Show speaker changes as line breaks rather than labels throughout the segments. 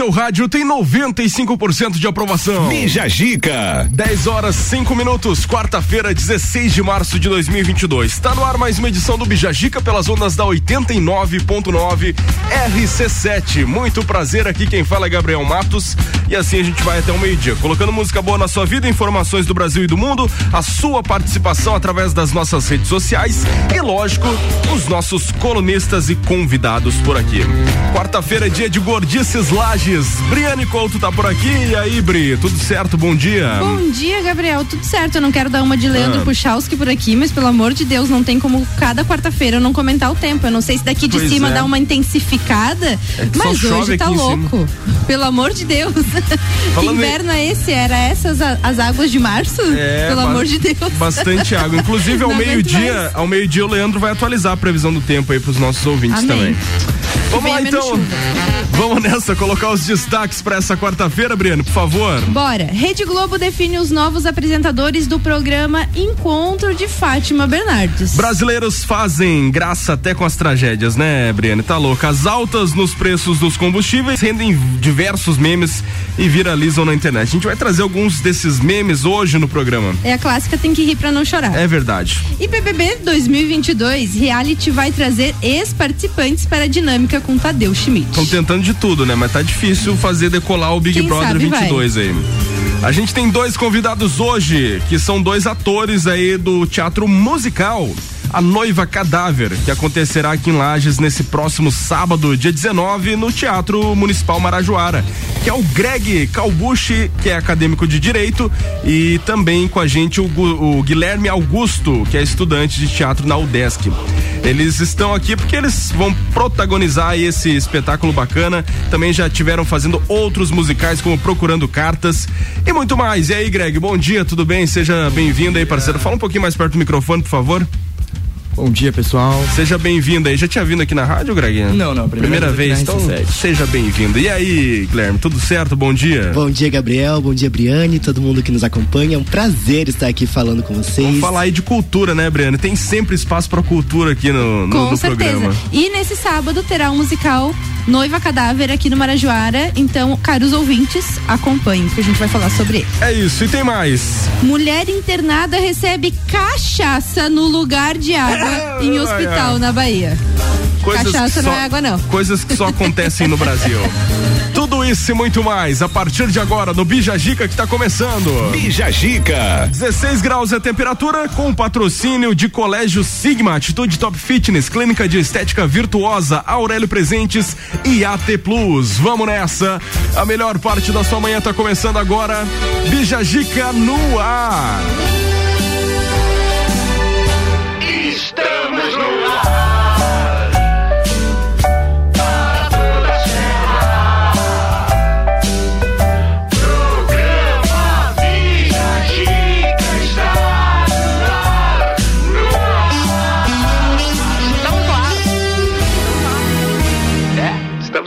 seu rádio tem 95% de aprovação.
Bija Gica.
10 horas 5 minutos, quarta-feira, 16 de março de 2022. Está no ar mais uma edição do Bija Gica pelas ondas da 89.9 RC7. Muito prazer aqui quem fala é Gabriel Matos e assim a gente vai até o meio-dia, colocando música boa na sua vida, informações do Brasil e do mundo, a sua participação através das nossas redes sociais e lógico, os nossos colunistas e convidados por aqui. Quarta-feira é dia de gordices lages. Briane Couto tá por aqui. E aí, Bri, tudo certo? Bom dia.
Bom dia, Gabriel. Tudo certo. Eu não quero dar uma de Leandro ah. Puchalski por aqui, mas pelo amor de Deus, não tem como cada quarta-feira eu não comentar o tempo. Eu não sei se daqui de pois cima é. dá uma intensificada, é mas hoje tá louco. Pelo amor de Deus. que inverno é esse? Era essas as águas de março? É, pelo amor de Deus.
Bastante água. Inclusive, ao meio-dia, ao meio-dia o Leandro vai atualizar a previsão do tempo aí pros nossos ouvintes
Amém.
também. Vamos lá então. Vamos nessa, colocar os destaques para essa quarta-feira, Briano, por favor.
Bora. Rede Globo define os novos apresentadores do programa Encontro de Fátima Bernardes.
Brasileiros fazem graça até com as tragédias, né, Briane? Tá louca. As altas nos preços dos combustíveis rendem diversos memes e viralizam na internet. A gente vai trazer alguns desses memes hoje no programa.
É a clássica tem que rir para não chorar.
É verdade.
E BBB 2022, reality vai trazer ex-participantes para a dinâmica com Tadeu Schmidt.
Estão tentando de tudo, né? Mas tá difícil fazer decolar o Big Quem Brother 22 vai. aí. A gente tem dois convidados hoje, que são dois atores aí do teatro musical. A Noiva Cadáver, que acontecerá aqui em Lages nesse próximo sábado, dia 19, no Teatro Municipal Marajoara, que é o Greg Calbucci, que é acadêmico de Direito, e também com a gente o, o Guilherme Augusto, que é estudante de teatro na UDESC. Eles estão aqui porque eles vão protagonizar esse espetáculo bacana. Também já tiveram fazendo outros musicais como Procurando Cartas e muito mais. E aí, Greg, bom dia, tudo bem? Seja bem-vindo aí, parceiro. Fala um pouquinho mais perto do microfone, por favor.
Bom dia, pessoal.
Seja bem-vindo aí. Já tinha vindo aqui na rádio, Greg?
Não, não.
Primeira, primeira vez, então seja bem-vindo. E aí, Guilherme, tudo certo? Bom dia.
Bom dia, Gabriel. Bom dia, Briane. Todo mundo que nos acompanha. É um prazer estar aqui falando com vocês.
Vamos falar aí de cultura, né, Briane? Tem sempre espaço para cultura aqui no, no,
com
no
certeza.
programa.
E nesse sábado terá um musical Noiva Cadáver aqui no Marajoara. Então, caros ouvintes, acompanhem, que a gente vai falar sobre ele.
É isso, e tem mais.
Mulher internada recebe cachaça no lugar de água em hospital na Bahia. Coisas Cachaça
não
é água, não.
Coisas que só acontecem no Brasil. Tudo isso e muito mais a partir de agora no Bija Gica que está começando.
Bija Gica.
16 graus é a temperatura com patrocínio de Colégio Sigma, Atitude Top Fitness, Clínica de Estética Virtuosa, Aurélio Presentes e AT Plus. Vamos nessa. A melhor parte da sua manhã está começando agora. Bija Gica no ar.
Estamos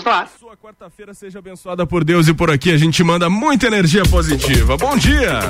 no ar.
Sua quarta-feira seja abençoada por Deus e por aqui a gente manda muita energia positiva. Bom dia!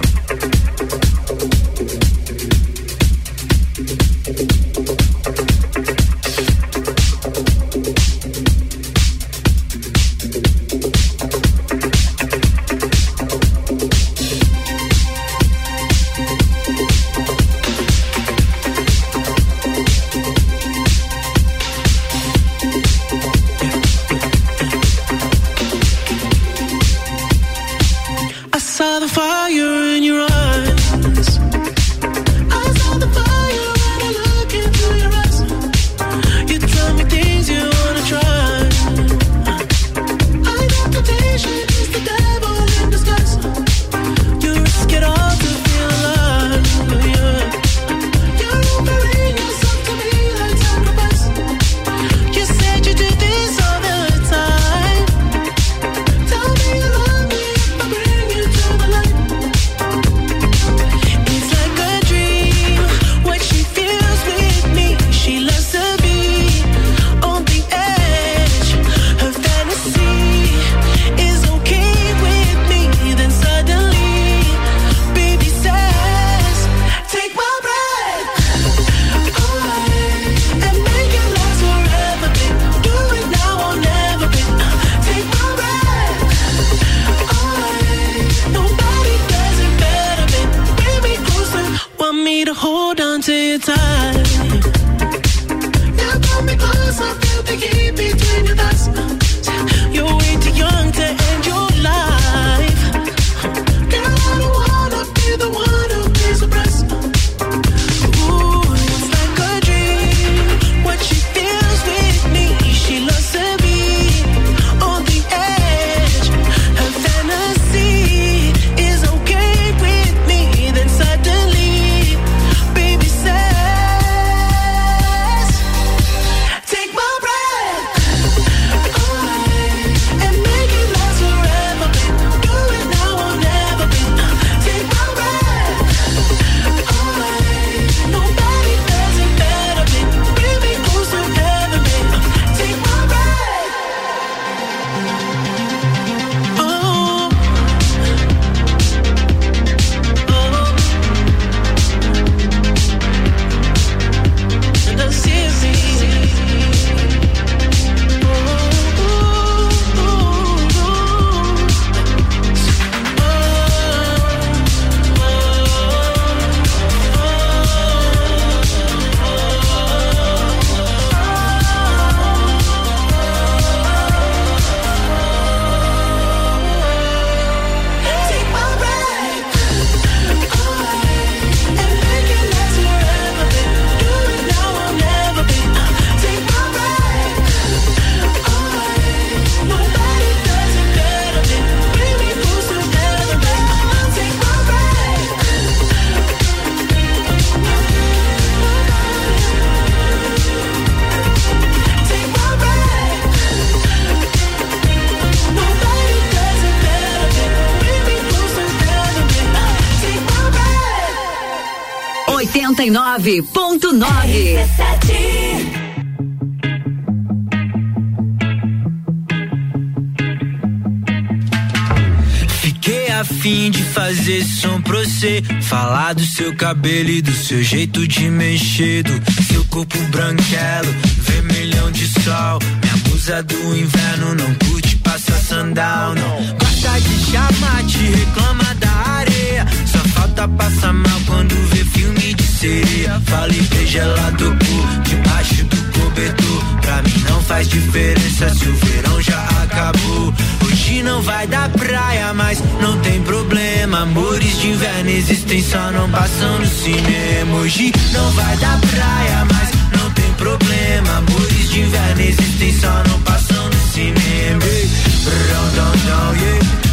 99.9. fim de fazer som pra você. Falar do seu cabelo e do seu jeito de mexer. Do seu corpo branquelo, vermelhão de sol. Minha musa do inverno não curte passar sandal, não. Gosta de chamar, te reclama da areia. Só falta passar mal quando vê filme de sereia. Fala e beija ela tocou debaixo do cobertor. Pra mim não faz diferença se o verão já acabou. Hoje não vai dar praia, mas não tem problema. Amores de inverno existem, só não passam no cinema. Hoje não vai dar praia, mas não tem problema. Amores de inverno existem, só não passam no cinema. Brão, dão, dão, yeah.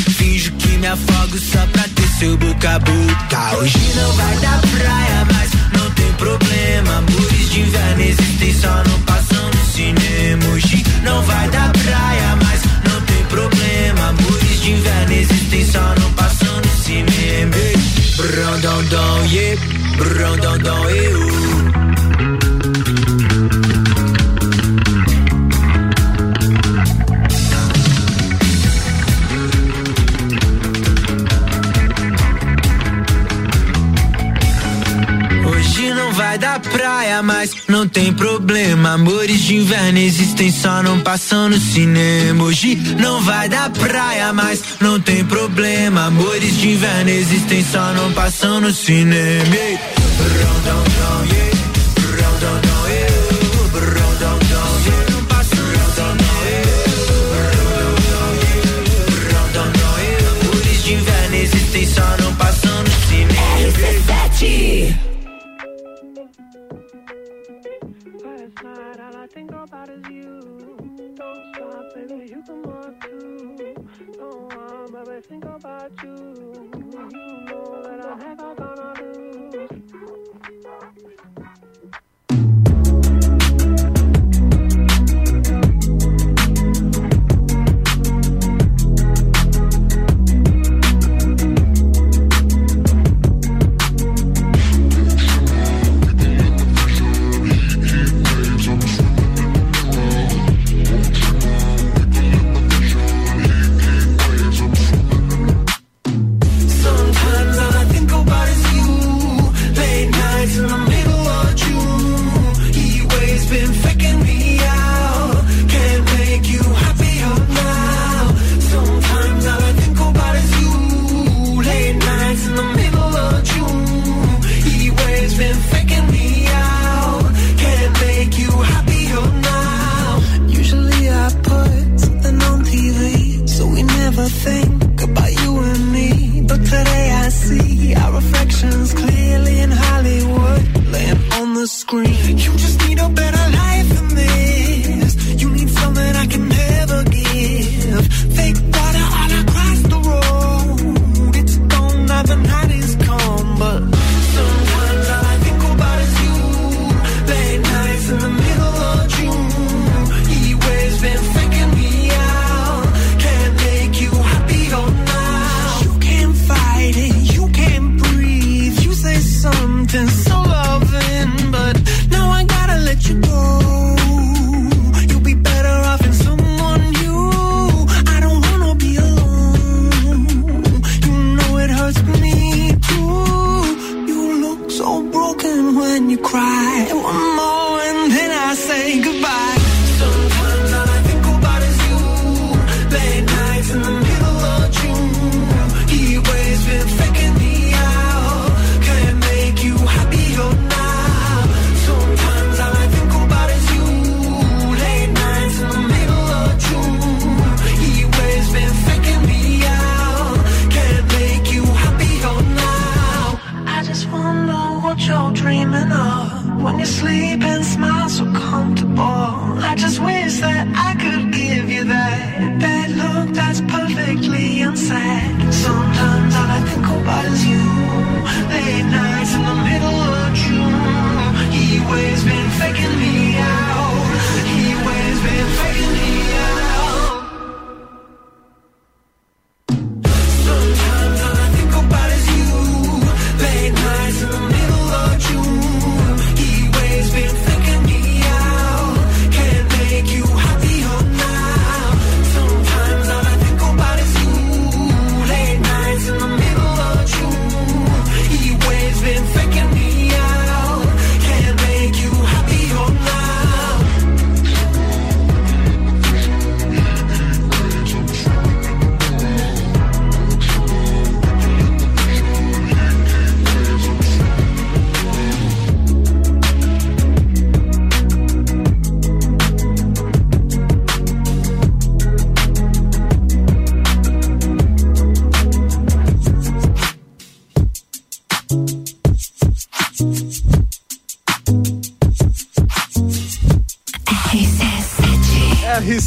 Finjo que me afogo só pra ter seu boca a boca. Hoje não vai dar praia, mas não tem problema. Amores de inverno existem, só não passam no cinema. Hoje não vai dar praia, mas não tem problema. Amores de inverno existem, só não passam no cinema. Brão, dão, dão, yeah. Brão, dão, dão, eu. não vai da praia, mas não tem problema. Amores de inverno existem só não passando no cinema. Hoje não vai da praia, mas não tem problema. Amores de inverno existem só não passando no cinema. Amores de
think about is you. Don't stop, baby, you can walk too. Don't want, baby, think about you. You know that I'm never gonna lose.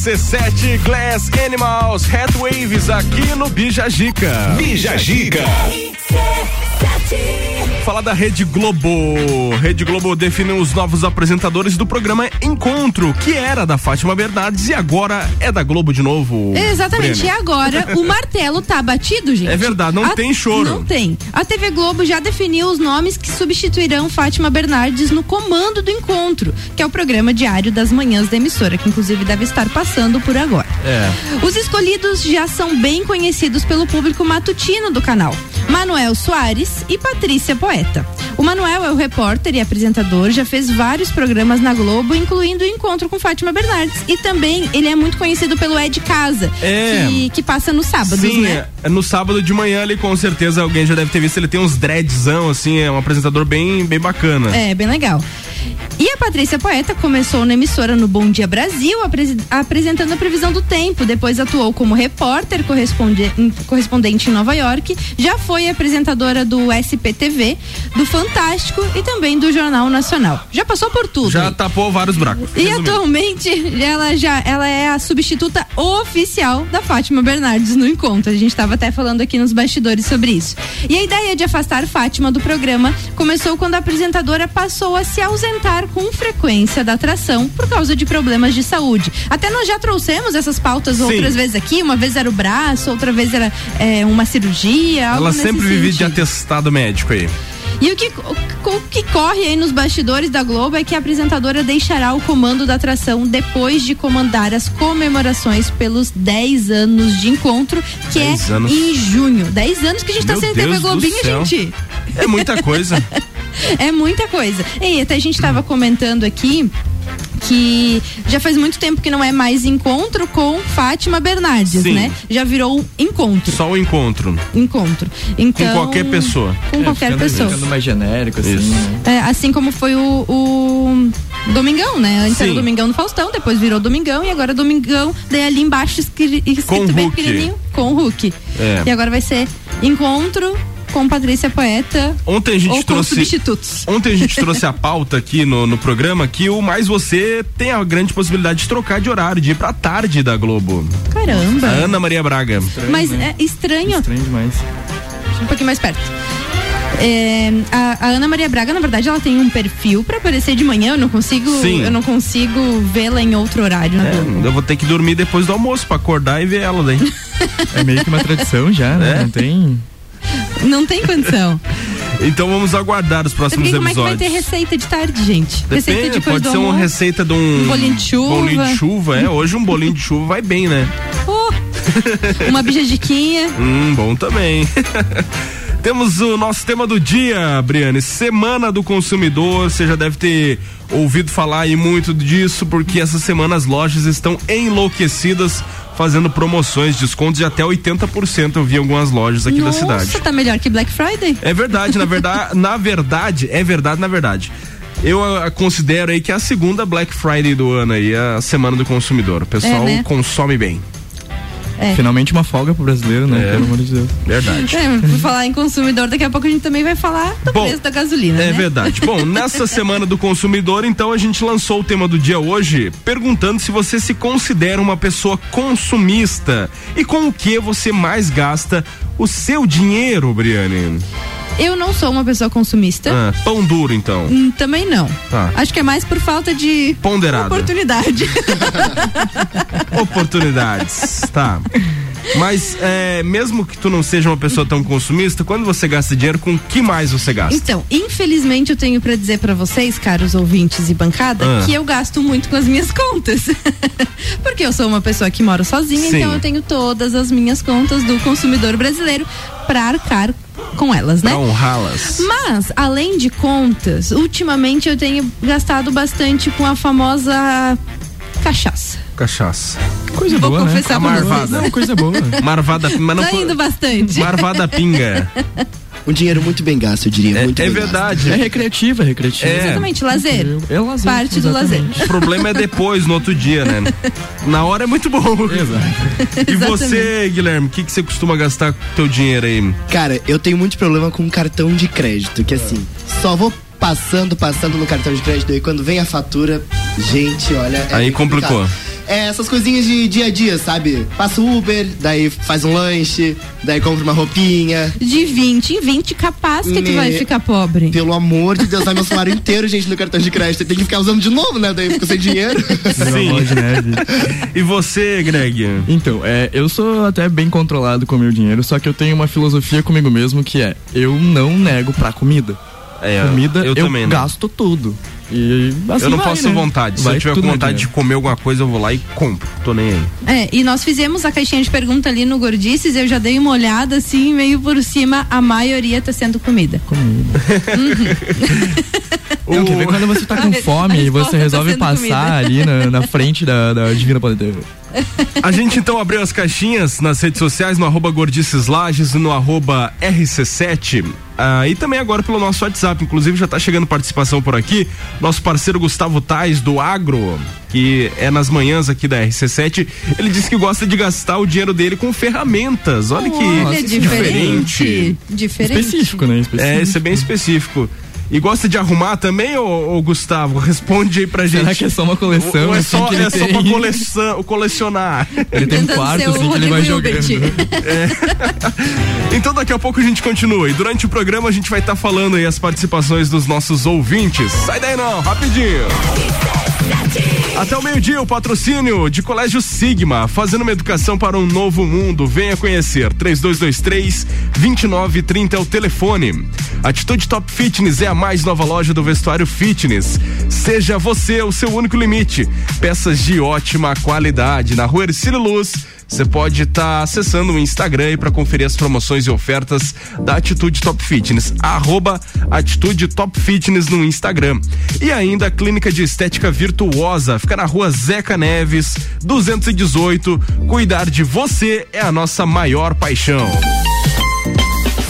RC7 Glass Animals Headwaves aqui no Bija Gica.
Bija Gica.
Falar da Rede Globo. Rede Globo define os novos apresentadores do programa Encontro, que era da Fátima Bernardes e agora é da Globo de novo.
Exatamente.
Breno.
E agora o martelo tá batido, gente.
É verdade, não
A-
tem choro.
Não tem. A TV Globo já definiu os nomes que substituirão Fátima Bernardes no comando do encontro, que é o programa diário das manhãs da emissora, que inclusive deve estar passando por agora.
É.
Os escolhidos já são bem conhecidos pelo público matutino do canal. Manuel Soares e Patrícia Poeta. O Manuel é o repórter e apresentador, já fez vários programas na Globo, incluindo o Encontro com Fátima Bernardes. E também ele é muito conhecido pelo É de Casa,
É.
que, que passa nos sábados,
Sim,
né?
é, no sábado de manhã ali, com certeza alguém já deve ter visto. Ele tem uns dreadzão, assim, é um apresentador bem, bem bacana.
É, bem legal. E a Patrícia Poeta começou na emissora no Bom Dia Brasil, apresi- apresentando a previsão do tempo. Depois atuou como repórter corresponde- correspondente em Nova York. Já foi apresentadora do SPTV, do Fantástico e também do Jornal Nacional. Já passou por tudo.
Já tapou vários buracos.
E
Resumindo.
atualmente ela já ela é a substituta oficial da Fátima Bernardes no encontro. A gente estava até falando aqui nos bastidores sobre isso. E a ideia de afastar Fátima do programa começou quando a apresentadora passou a se ausentar com frequência da atração por causa de problemas de saúde. Até nós já trouxemos essas pautas
Sim.
outras vezes aqui. Uma vez era o braço, outra vez era é, uma cirurgia.
Ela sempre vive de atestado médico aí.
E o que, o, o que corre aí nos bastidores da Globo é que a apresentadora deixará o comando da atração depois de comandar as comemorações pelos 10 anos de encontro, que
10
é
anos.
em junho. 10 anos que a gente
Meu
tá sem TV Globinho, gente.
É muita coisa.
É muita coisa. E até a gente tava comentando aqui que já faz muito tempo que não é mais encontro com Fátima Bernardes,
Sim.
né? Já virou encontro.
Só o encontro.
Encontro. Então,
qualquer pessoa.
Com qualquer
ficando,
pessoa.
Ficando mais genérico, assim.
Isso.
né?
É, assim como foi o, o Domingão, né? Antes era
Sim.
o Domingão no Faustão, depois virou Domingão e agora é Domingão, daí ali embaixo escri- escrito
Com
bem pequenininho, com o Hulk.
É.
E agora vai ser Encontro com Patrícia Poeta.
Ontem a gente
ou
trouxe.
substitutos.
Ontem a gente trouxe a pauta aqui no, no programa que o Mais Você tem a grande possibilidade de trocar de horário, de ir pra tarde da Globo.
Caramba. A
Ana Maria Braga.
Estranho, Mas né? é estranho.
Estranho demais.
Um pouquinho mais perto. É, a, a, Ana Maria Braga, na verdade, ela tem um perfil para aparecer de manhã. Eu não consigo, Sim. eu não consigo vê-la em outro horário.
É, eu vou ter que dormir depois do almoço para acordar e ver ela daí.
é meio que uma tradição já, né? É? Não tem.
Não tem condição.
Então vamos aguardar os próximos episódios.
Como é que vai ter receita de tarde, gente?
Depende,
receita
de pode ser uma receita de um,
um bolinho de chuva.
Bolinho de chuva, é. Hoje um bolinho de chuva vai bem, né?
Oh, uma bijadiquinha.
hum, bom também. Temos o nosso tema do dia, Briane, Semana do Consumidor. Você já deve ter ouvido falar aí muito disso, porque essa semana as lojas estão enlouquecidas fazendo promoções, descontos de até 80%. Eu vi algumas lojas aqui
Nossa,
da cidade.
tá melhor que Black Friday?
É verdade, na verdade, na verdade, é verdade, na verdade. Eu a, considero aí que é a segunda Black Friday do ano aí, a semana do consumidor. O pessoal é, né? consome bem.
É. Finalmente uma folga pro brasileiro, né? É. Pelo amor de Deus.
Verdade.
É, por falar em consumidor, daqui a pouco a gente também vai falar do Bom, preço da gasolina.
É
né?
verdade. Bom, nessa semana do consumidor, então a gente lançou o tema do dia hoje, perguntando se você se considera uma pessoa consumista e com o que você mais gasta o seu dinheiro, Briane.
Eu não sou uma pessoa consumista.
Ah, pão duro, então.
Hum, também não. Tá. Acho que é mais por falta de
Ponderado.
oportunidade.
Oportunidades. Tá. Mas é, mesmo que tu não seja uma pessoa tão consumista, quando você gasta dinheiro, com que mais você gasta?
Então, infelizmente eu tenho para dizer para vocês, caros ouvintes e bancada, ah. que eu gasto muito com as minhas contas. Porque eu sou uma pessoa que mora sozinha, Sim. então eu tenho todas as minhas contas do consumidor brasileiro para arcar com elas, né?
Pra honrá-las.
Mas, além de contas, ultimamente eu tenho gastado bastante com a famosa cachaça.
Cachaça.
Coisa
Vou
boa,
né? confessar
né?
marvada.
Não, coisa boa.
marvada, mas não
Tô indo bastante.
Marvada pinga.
Um dinheiro muito bem gasto, eu diria.
É,
muito
é
bem
verdade.
Gasto.
É recreativa, é recreativa.
É. Exatamente, lazer.
É lazer.
Parte exatamente. do lazer.
O problema é depois, no outro dia, né? Na hora é muito bom.
Exato.
E você, Guilherme, o que, que você costuma gastar com teu dinheiro aí?
Cara, eu tenho muito problema com cartão de crédito, que assim, só vou passando, passando no cartão de crédito e quando vem a fatura, gente, olha. É
aí complicou.
É essas coisinhas de dia a dia, sabe? Passa o Uber, daí faz um lanche, daí compra uma roupinha.
De 20 em 20, capaz que Me... tu vai ficar pobre.
Pelo amor de Deus, vai meu salário inteiro, gente, no cartão de crédito. Tem que ficar usando de novo, né? Daí fica sem dinheiro.
Sim. e você, Greg?
Então, é, eu sou até bem controlado com o meu dinheiro, só que eu tenho uma filosofia comigo mesmo que é: eu não nego pra comida.
É,
comida
eu,
eu
também, né?
gasto tudo. E assim
eu não
vai,
posso
né?
vontade. Se
Vai
eu tiver com vontade de comer alguma coisa, eu vou lá e compro. Tô nem aí.
É, e nós fizemos a caixinha de pergunta ali no Gordices, eu já dei uma olhada assim, meio por cima, a maioria tá sendo comida.
Comida. Uhum. Não, quer ver quando você tá com fome e você tá resolve tá passar comida. ali na, na, frente da, da Divina Poder.
A gente então abriu as caixinhas nas redes sociais, no arroba Gordices Lages, no arroba RC7. Ah, e também agora pelo nosso WhatsApp. Inclusive já está chegando participação por aqui. Nosso parceiro Gustavo Tais, do Agro, que é nas manhãs aqui da RC7, ele disse que gosta de gastar o dinheiro dele com ferramentas. Olha que
Olha, diferente. diferente.
Diferente. Específico, né? Específico.
É, isso é bem específico. E gosta de arrumar também, ô, ô, Gustavo? Responde aí pra gente.
Será que é só uma coleção?
Ou é
assim
só,
que ele
é
tem?
só pra coleção, colecionar?
Ele tem um quarto assim que ele vai jogando.
É. Então daqui a pouco a gente continua. E durante o programa a gente vai estar tá falando aí as participações dos nossos ouvintes. Sai daí não, rapidinho. Até o meio-dia, o patrocínio de Colégio Sigma, fazendo uma educação para um novo mundo. Venha conhecer. 3223 2930 é o telefone. Atitude Top Fitness é a mais nova loja do vestuário fitness. Seja você o seu único limite. Peças de ótima qualidade na Rua Ercílio Luz. Você pode estar tá acessando o Instagram para conferir as promoções e ofertas da Atitude Top Fitness, arroba Atitude Top Fitness no Instagram. E ainda a Clínica de Estética Virtuosa, fica na rua Zeca Neves, 218. Cuidar de você é a nossa maior paixão.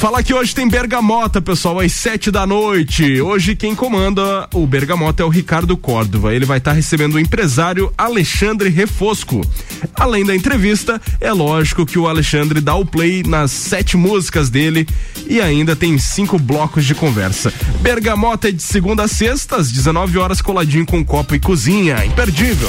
Falar que hoje tem Bergamota, pessoal, às sete da noite. Hoje quem comanda o Bergamota é o Ricardo Córdova. Ele vai estar tá recebendo o empresário Alexandre Refosco. Além da entrevista, é lógico que o Alexandre dá o play nas sete músicas dele e ainda tem cinco blocos de conversa. Bergamota é de segunda a sexta, às 19 horas, coladinho com copo e cozinha. Imperdível.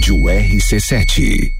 Rádio RC7.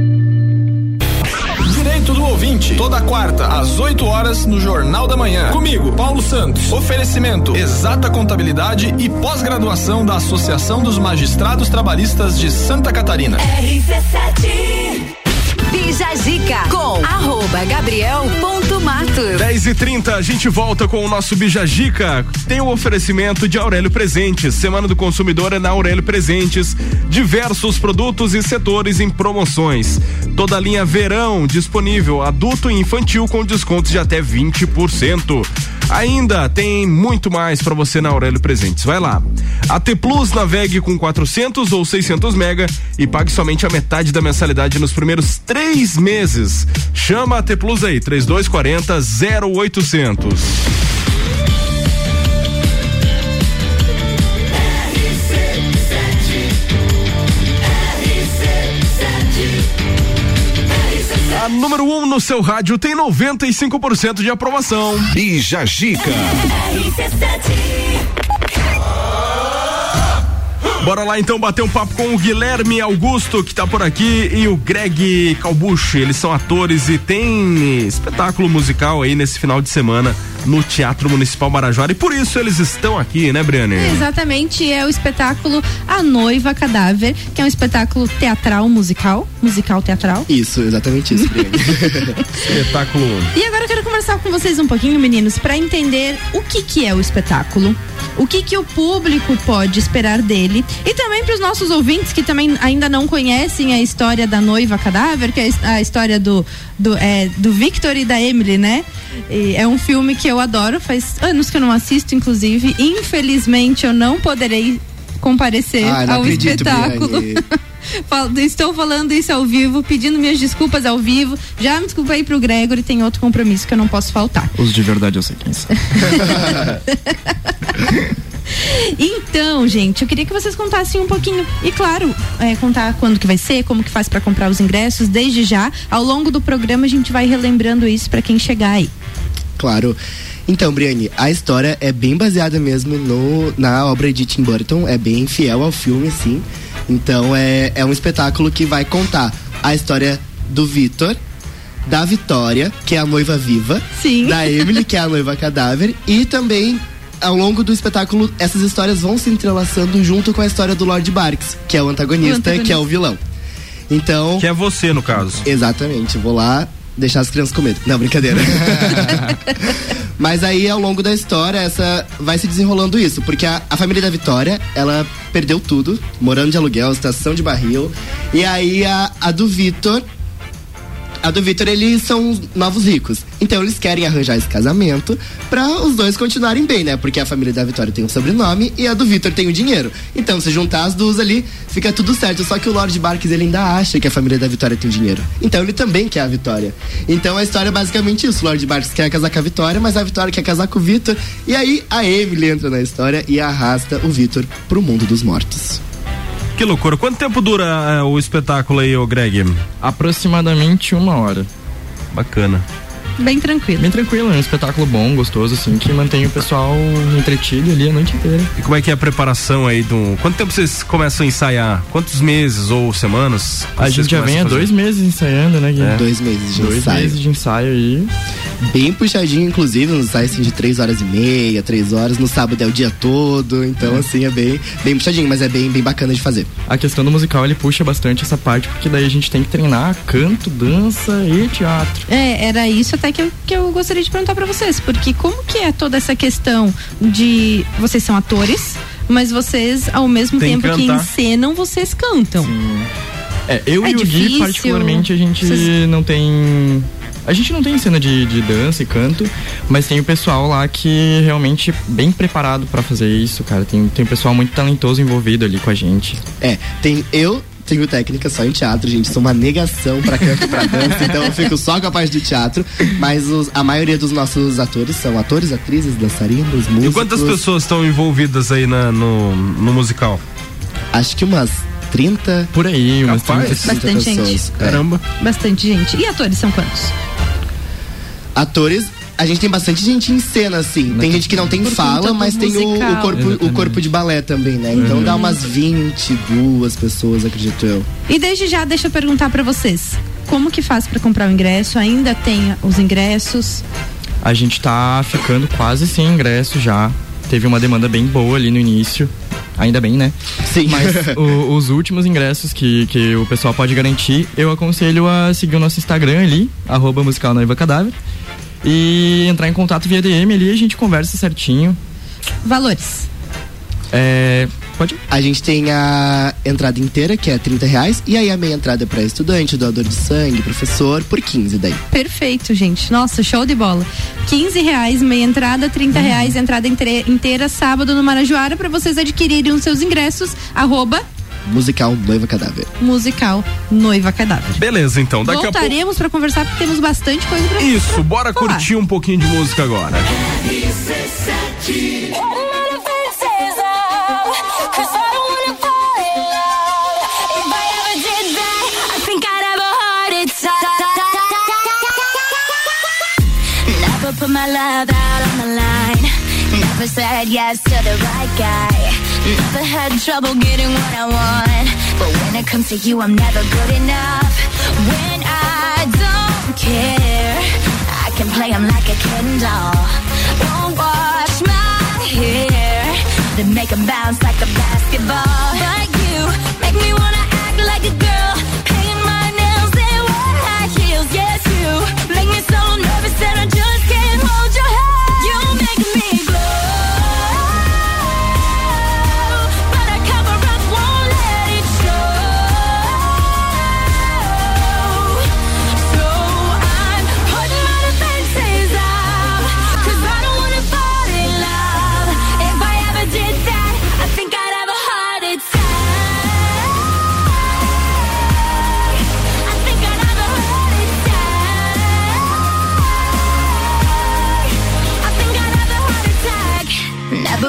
Ouvinte, toda quarta, às 8 horas, no Jornal da Manhã. Comigo, Paulo Santos. Oferecimento: exata contabilidade e pós-graduação da Associação dos Magistrados Trabalhistas de Santa Catarina.
RC7 Bija Zica com arroba Gabriel ponto Matos.
10 e 30 a gente volta com o nosso Bijagica. Tem o um oferecimento de Aurélio Presentes. Semana do Consumidor é na Aurélio Presentes. Diversos produtos e setores em promoções. Toda a linha verão disponível, adulto e infantil com descontos de até 20%. Ainda tem muito mais para você na Aurélio Presentes. Vai lá. A T Plus navegue com 400 ou 600 mega e pague somente a metade da mensalidade nos primeiros três meses. Chama a T Plus aí, 3240 0800. A número 1 um no seu rádio tem 95% de aprovação.
Bija Gica.
Bora lá então bater um papo com o Guilherme Augusto, que tá por aqui, e o Greg Calbucci. Eles são atores e tem espetáculo musical aí nesse final de semana no Teatro Municipal Marajora. E por isso eles estão aqui, né, Briane?
exatamente, é o espetáculo A Noiva Cadáver, que é um espetáculo teatral musical, musical teatral.
Isso, exatamente isso, Briane.
espetáculo.
E agora eu quero conversar com vocês um pouquinho, meninos, para entender o que que é o espetáculo, o que que o público pode esperar dele e também para os nossos ouvintes que também ainda não conhecem a história da noiva cadáver, que é a história do do, é, do Victor e da Emily, né? E é um filme que eu adoro, faz anos que eu não assisto, inclusive. Infelizmente eu não poderei comparecer
ah,
ao
acredito,
espetáculo. Estou falando isso ao vivo, pedindo minhas desculpas ao vivo. Já me desculpei pro Gregory, tem outro compromisso que eu não posso faltar.
Os de verdade eu sei quem são.
Então, gente, eu queria que vocês contassem um pouquinho. E claro, é, contar quando que vai ser, como que faz para comprar os ingressos, desde já. Ao longo do programa a gente vai relembrando isso para quem chegar aí.
Claro. Então, Briane, a história é bem baseada mesmo no, na obra de Tim Burton, é bem fiel ao filme, sim. Então é, é um espetáculo que vai contar a história do Vitor, da Vitória, que é a noiva viva,
Sim.
da Emily, que é a noiva cadáver, e também ao longo do espetáculo, essas histórias vão se entrelaçando junto com a história do Lord Barks, que é o antagonista, o antagonista. que é o vilão. Então.
Que é você, no caso.
Exatamente. Vou lá deixar as crianças com medo. Não, brincadeira. Mas aí, ao longo da história, essa vai se desenrolando isso, porque a, a família da Vitória, ela perdeu tudo, morando de aluguel, estação de barril. E aí a, a do Vitor a do Vitor, eles são novos ricos. Então eles querem arranjar esse casamento para os dois continuarem bem, né? Porque a família da Vitória tem o um sobrenome e a do Vitor tem o dinheiro. Então, se juntar as duas ali, fica tudo certo. Só que o Lord Barks, ele ainda acha que a família da Vitória tem dinheiro. Então ele também quer a Vitória. Então a história é basicamente isso. O Lord Barks quer casar com a Vitória, mas a Vitória quer casar com o Vitor. E aí a Emily entra na história e arrasta o Vitor pro mundo dos mortos.
Que loucura. Quanto tempo dura é, o espetáculo aí, ô Greg?
Aproximadamente uma hora.
Bacana.
Bem tranquilo.
Bem tranquilo, é um espetáculo bom, gostoso, assim, que mantém o pessoal entretido ali a noite inteira.
E como é que é a preparação aí do. Quanto tempo vocês começam a ensaiar? Quantos meses ou semanas?
A gente já vem há dois meses ensaiando, né, Gui?
É. Dois meses de
dois
ensaio.
Dois meses de ensaio aí
bem puxadinho, inclusive, nos ensaios assim, de três horas e meia, três horas, no sábado é o dia todo, então é. assim é bem, bem puxadinho, mas é bem, bem bacana de fazer.
A questão do musical ele puxa bastante essa parte, porque daí a gente tem que treinar canto, dança e teatro.
É, era isso até que eu, que eu gostaria de perguntar para vocês, porque como que é toda essa questão de vocês são atores, mas vocês ao mesmo tem tempo que, que encenam, vocês cantam.
Sim. É, eu é e difícil. o Gui, particularmente, a gente vocês... não tem a gente não tem cena de, de dança e canto, mas tem o pessoal lá que realmente bem preparado para fazer isso, cara. Tem, tem um pessoal muito talentoso envolvido ali com a gente.
É, tem eu tenho técnica só em teatro, gente. Sou uma negação pra canto e pra dança, então eu fico só com a parte do teatro. Mas os, a maioria dos nossos atores são atores, atrizes, dançarinos, músicos.
E quantas pessoas estão envolvidas aí na, no, no musical?
Acho que umas 30.
Por aí, umas
Capaz? 30, 30 Bastante pessoas. gente.
Caramba.
Bastante gente. E atores são quantos?
atores a gente tem bastante gente em cena, assim. Tem gente que não tem fala, mas tem o, o, corpo, o corpo de balé também, né? Então uhum. dá umas 22 pessoas, acredito eu.
E desde já, deixa eu perguntar para vocês. Como que faz para comprar o ingresso? Ainda tem os ingressos?
A gente tá ficando quase sem ingresso já. Teve uma demanda bem boa ali no início. Ainda bem, né?
Sim.
Mas o, os últimos ingressos que, que o pessoal pode garantir, eu aconselho a seguir o nosso Instagram ali, arroba musical noiva cadáver e entrar em contato via DM ali, a gente conversa certinho.
Valores.
É, pode?
A gente tem a entrada inteira, que é 30 reais, e aí a meia entrada para estudante, doador de sangue, professor, por 15 daí.
Perfeito, gente. Nossa, show de bola. 15 reais, meia entrada, 30 uhum. reais, entrada inteira, sábado no Marajoara, para vocês adquirirem os seus ingressos, arroba
musical Noiva Cadáver.
Musical Noiva Cadáver.
Beleza, então. Daqui
Voltaremos
a pouco...
para conversar porque temos bastante coisa pra
Isso, bora falar. curtir um pouquinho de música agora.
Put my love out on the line. Never said yes to the right guy. Never had trouble getting what I want. But when it comes to you, I'm never good enough. When I don't care, I can play them like a Ken doll. Won't wash my hair, then make them bounce like a basketball. But you make me wanna act like a girl.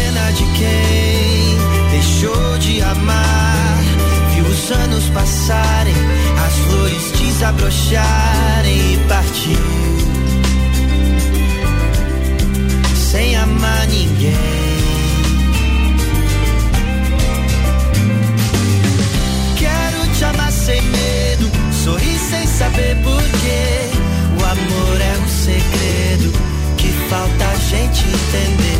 pena de quem deixou de amar. Viu os anos passarem, as flores desabrocharem e partir. Sem amar ninguém. Quero te amar sem medo, sorrir sem saber porquê. O amor é um segredo que falta a gente entender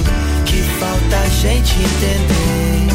falta a gente entender.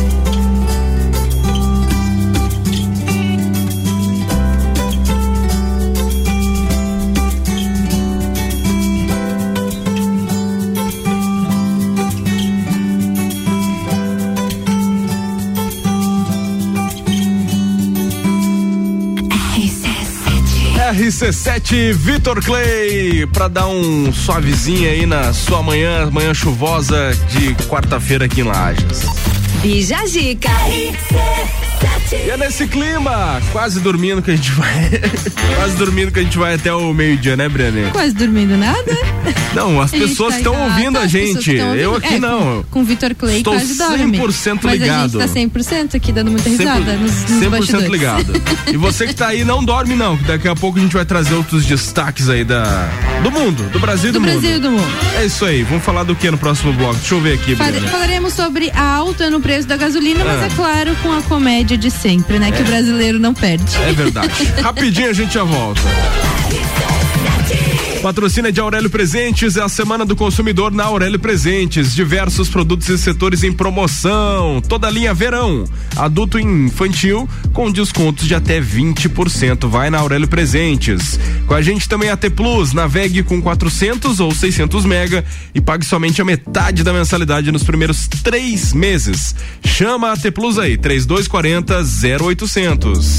RC7 Vitor Clay para dar um suavezinho aí na sua manhã, manhã chuvosa de quarta-feira aqui em Lages.
Bija Zica.
E é nesse clima, quase dormindo que a gente vai. quase dormindo que a gente vai até o meio-dia, né, Brené?
Quase dormindo nada?
Não, as pessoas tá estão ouvindo a gente. Eu aqui é, não.
Com, o Vitor Clay
Estou
quase dorme.
100%
Mas
ligado.
a gente tá 100% aqui dando muita risada 100%, nos, nos 100%
ligado. e você que tá aí não dorme não, que daqui a pouco a gente vai trazer outros destaques aí da do mundo, do Brasil e do,
do
mundo.
Brasil e do mundo.
É isso aí. Vamos falar do que no próximo bloco? Deixa eu ver aqui, Fale,
Falaremos sobre a alta no preço da gasolina, mas ah. é claro com a comédia de sempre, né, é. que o brasileiro não perde.
É verdade. Rapidinho a gente já volta. Patrocínio de Aurélio Presentes é a semana do consumidor na Aurélio Presentes. Diversos produtos e setores em promoção. Toda linha verão, adulto e infantil com descontos de até 20%. Vai na Aurélio Presentes. Com a gente também a T Plus. Navegue com 400 ou 600 mega e pague somente a metade da mensalidade nos primeiros três meses. Chama a T Plus aí, 3240 0800.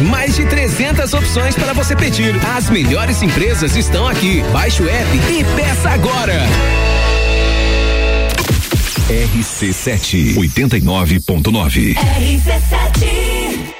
Mais de 300 opções para você pedir. As melhores empresas estão aqui. Baixe o app e peça agora.
RC7 89.9.
RC7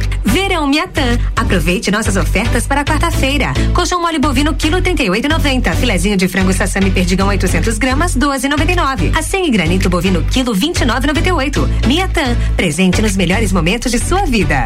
Verão Miatã. Aproveite nossas ofertas para quarta-feira. Colchão mole bovino quilo 38,90. Filezinho de frango sassami perdigão 800 gramas 12,99. Acém e granito bovino quilo 29,98. Miatã. Presente nos melhores momentos de sua vida.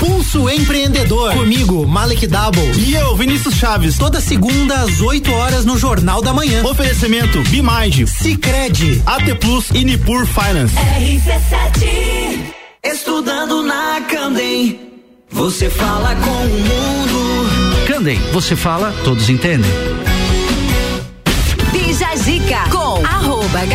Pulso Empreendedor. Comigo, Malek Double.
E eu, Vinícius Chaves.
Toda segunda às 8 horas no Jornal da Manhã.
Oferecimento Bimind,
Cicred,
AT Plus e Nipur Finance.
RC7
Estudando na Candem, você fala com o mundo.
Candem, você fala, todos entendem.
Bija Zica com arroba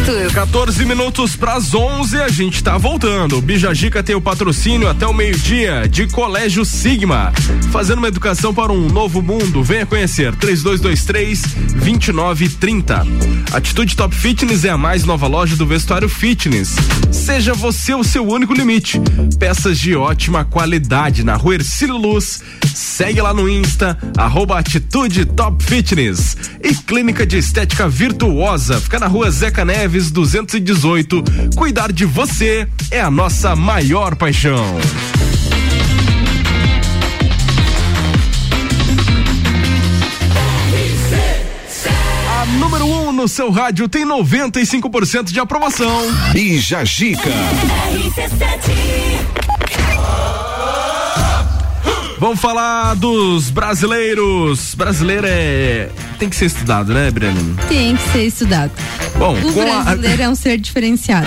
gabriel.matos.
14 minutos para as 11, a gente tá voltando. Bijagica tem o patrocínio até o meio-dia de Colégio Sigma. Fazendo uma educação para um novo mundo. Venha conhecer 3223 2930. Atitude Top Fitness é a mais nova loja do vestuário fitness. Seja você o seu único limite. Peças de ótima qualidade na Rua Ercílio Luz. Segue lá no Insta, arroba Atitude Top Fitness. E Clínica de Estética Virtuosa, fica na rua Zeca Neves 218. Cuidar de você é a nossa maior paixão. A número 1 um no seu rádio tem 95% de aprovação.
Bija Gica.
Vamos falar dos brasileiros. Brasileiro é. Tem que ser estudado, né, Breno?
Tem que ser estudado.
Bom,
o brasileiro a... é um ser diferenciado.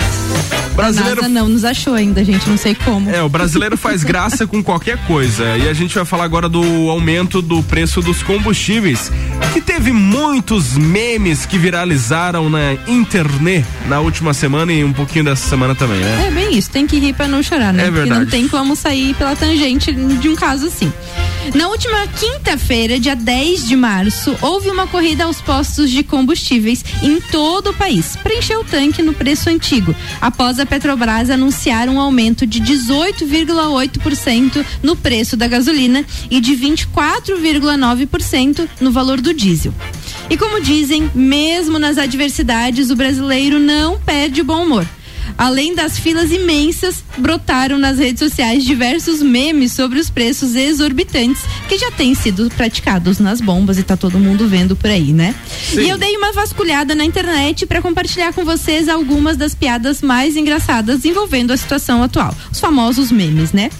Brasileiro... A NASA não nos achou ainda, gente, não sei como.
É, o brasileiro faz graça com qualquer coisa. E a gente vai falar agora do aumento do preço dos combustíveis, que teve muitos memes que viralizaram na internet na última semana e um pouquinho dessa semana também, né?
É bem isso, tem que rir pra não chorar, né?
É verdade.
Porque não tem como sair pela tangente de um caso assim. Na última quinta-feira, dia 10 de março, houve uma corrida aos postos de combustíveis em todo o país para encher o tanque no preço antigo, após a Petrobras anunciar um aumento de 18,8% no preço da gasolina e de 24,9% no valor do diesel. E como dizem, mesmo nas adversidades, o brasileiro não perde o bom humor. Além das filas imensas, brotaram nas redes sociais diversos memes sobre os preços exorbitantes que já têm sido praticados nas bombas e tá todo mundo vendo por aí, né? Sim. E eu dei uma vasculhada na internet para compartilhar com vocês algumas das piadas mais engraçadas envolvendo a situação atual, os famosos memes, né?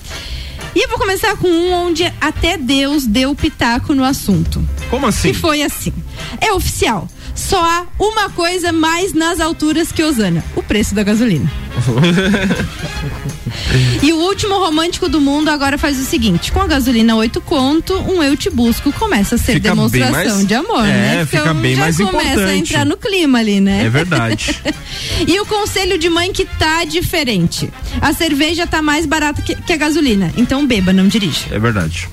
E eu vou começar com um onde até Deus deu pitaco no assunto.
Como assim?
Que foi assim. É oficial. Só há uma coisa mais nas alturas que Osana: o preço da gasolina. e o último romântico do mundo agora faz o seguinte: com a gasolina 8 conto, um eu te busco começa a ser fica demonstração mais, de amor,
é,
né?
Fica então bem
já
mais
começa
importante.
a entrar no clima ali, né?
É verdade.
e o conselho de mãe que tá diferente. A cerveja tá mais barata que, que a gasolina. Então beba, não dirija.
É verdade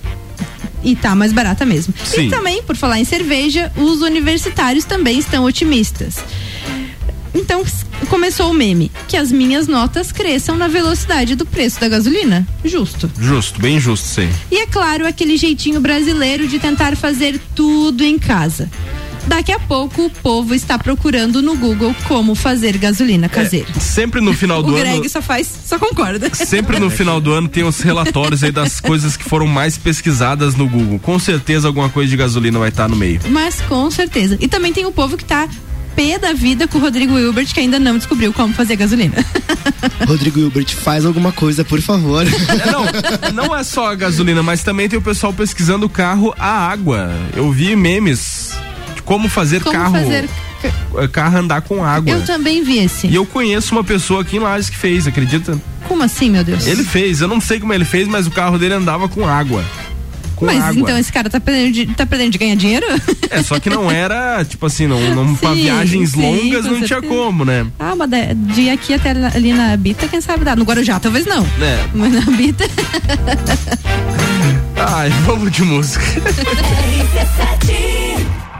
e tá mais barata mesmo.
Sim.
E também, por falar em cerveja, os universitários também estão otimistas. Então começou o meme que as minhas notas cresçam na velocidade do preço da gasolina. Justo.
Justo, bem justo, sim.
E é claro, aquele jeitinho brasileiro de tentar fazer tudo em casa. Daqui a pouco o povo está procurando no Google como fazer gasolina caseira.
É, sempre no final do
o
ano.
O Greg só faz, só concorda.
Sempre no final do ano tem os relatórios aí das coisas que foram mais pesquisadas no Google. Com certeza alguma coisa de gasolina vai estar tá no meio.
Mas com certeza. E também tem o povo que está pé da vida com o Rodrigo Hilbert, que ainda não descobriu como fazer gasolina.
Rodrigo Hilbert, faz alguma coisa, por favor.
É, não, não é só a gasolina, mas também tem o pessoal pesquisando o carro a água. Eu vi memes como fazer
como
carro.
Fazer
carro andar com água.
Eu também vi esse.
E eu conheço uma pessoa aqui em Lages que fez, acredita?
Como assim, meu Deus?
Ele fez, eu não sei como ele fez, mas o carro dele andava com água. Com
mas
água.
então esse cara tá perdendo, de, tá perdendo de ganhar dinheiro?
É, só que não era, tipo assim, não, não pra viagens sim, longas não certeza. tinha como, né?
Ah, mas de aqui até ali na Bita, quem sabe dá. No Guarujá talvez não.
É.
Mas na Bita.
Ai, vamos de música.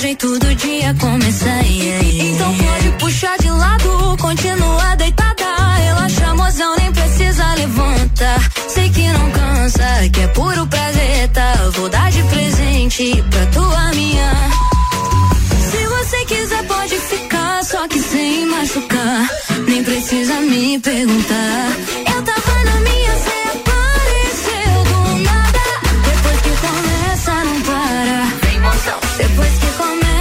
viagem todo dia começa
aí. Então pode puxar de lado, continua deitada. Relaxa, mozão, nem precisa levantar. Sei que não cansa, que é puro prazer, tá? Vou dar de presente pra tua minha. Se você quiser, pode ficar, só que sem machucar. Nem precisa me perguntar. Eu tava na minha frente. Moção. Depois que começa,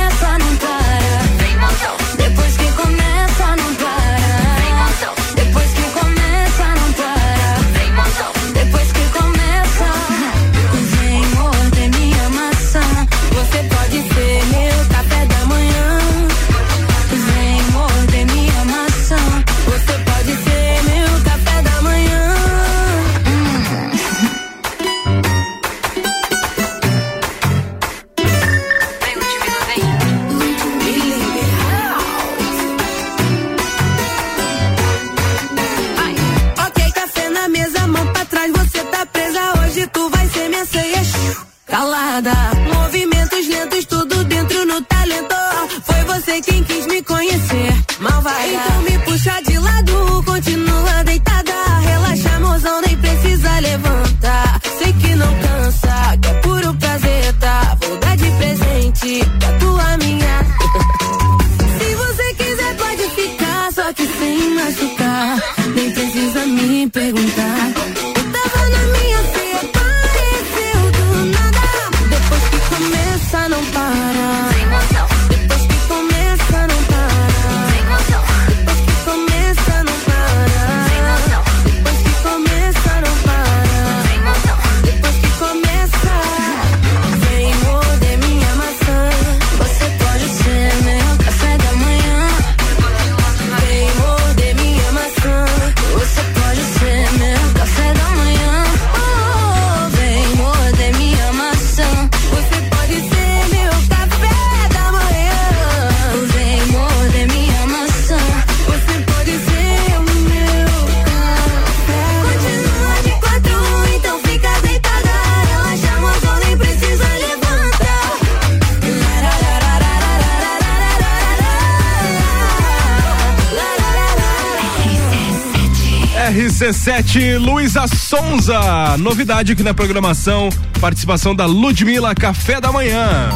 RC7 Luísa Sonza. Novidade aqui na programação. Participação da Ludmilla Café da Manhã.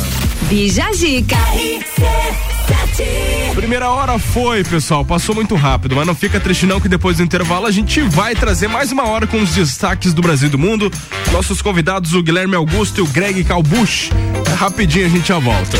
Bija Zica.
Primeira hora foi, pessoal. Passou muito rápido, mas não fica triste não que depois do intervalo a gente vai trazer mais uma hora com os destaques do Brasil e do mundo. Nossos convidados, o Guilherme Augusto e o Greg Calbuch. É rapidinho a gente já volta.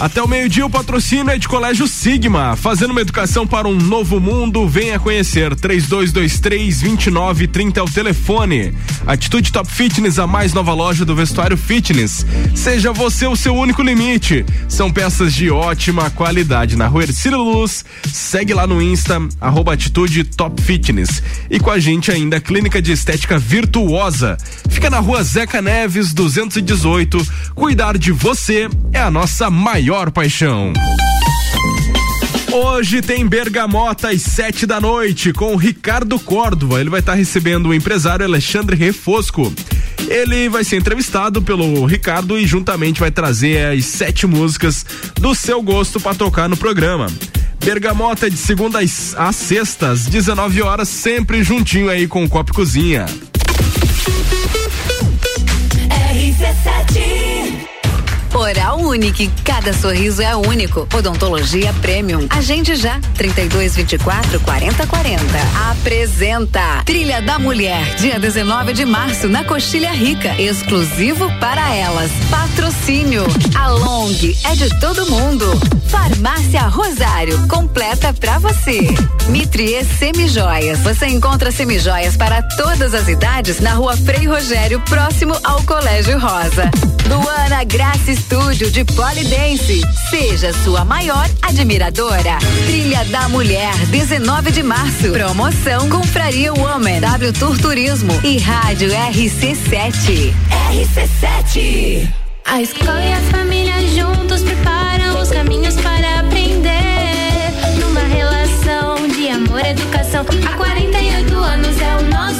Até o meio-dia, o patrocínio é de Colégio Sigma, fazendo uma educação para um novo mundo. Venha conhecer. 3223-2930 é o telefone. Atitude Top Fitness, a mais nova loja do vestuário fitness. Seja você o seu único limite. São peças de ótima qualidade. Na rua Ercílio Luz, segue lá no Insta, arroba Atitude Top Fitness. E com a gente ainda a Clínica de Estética Virtuosa. Fica na rua Zeca Neves, 218. Cuidar de você é a nossa maior paixão. Hoje tem Bergamota às sete da noite com o Ricardo Córdova. Ele vai estar recebendo o empresário Alexandre Refosco. Ele vai ser entrevistado pelo Ricardo e juntamente vai trazer as sete músicas do seu gosto para tocar no programa. Bergamota de segunda às às sexta, às 19 horas, sempre juntinho aí com o Copo Cozinha.
RC7
Oral Unique, cada sorriso é único. Odontologia Premium. Agende já. 32 24 40 40. Apresenta Trilha da Mulher, dia 19 de março, na Coxilha Rica. Exclusivo para elas. Patrocínio. A Long é de todo mundo. Farmácia Rosário, completa pra você. Mitrie Semijoias. Você encontra semijoias para todas as idades na rua Frei Rogério, próximo ao Colégio Rosa. Luana Graça Estúdio de Polidense. Seja sua maior admiradora. Trilha da Mulher, 19 de março. Promoção Confraria Woman, W Tour Turismo e Rádio RC7.
RC7 A escola e a família juntos preparam os caminhos para aprender. Numa relação de amor e educação. Há 48 anos é o nosso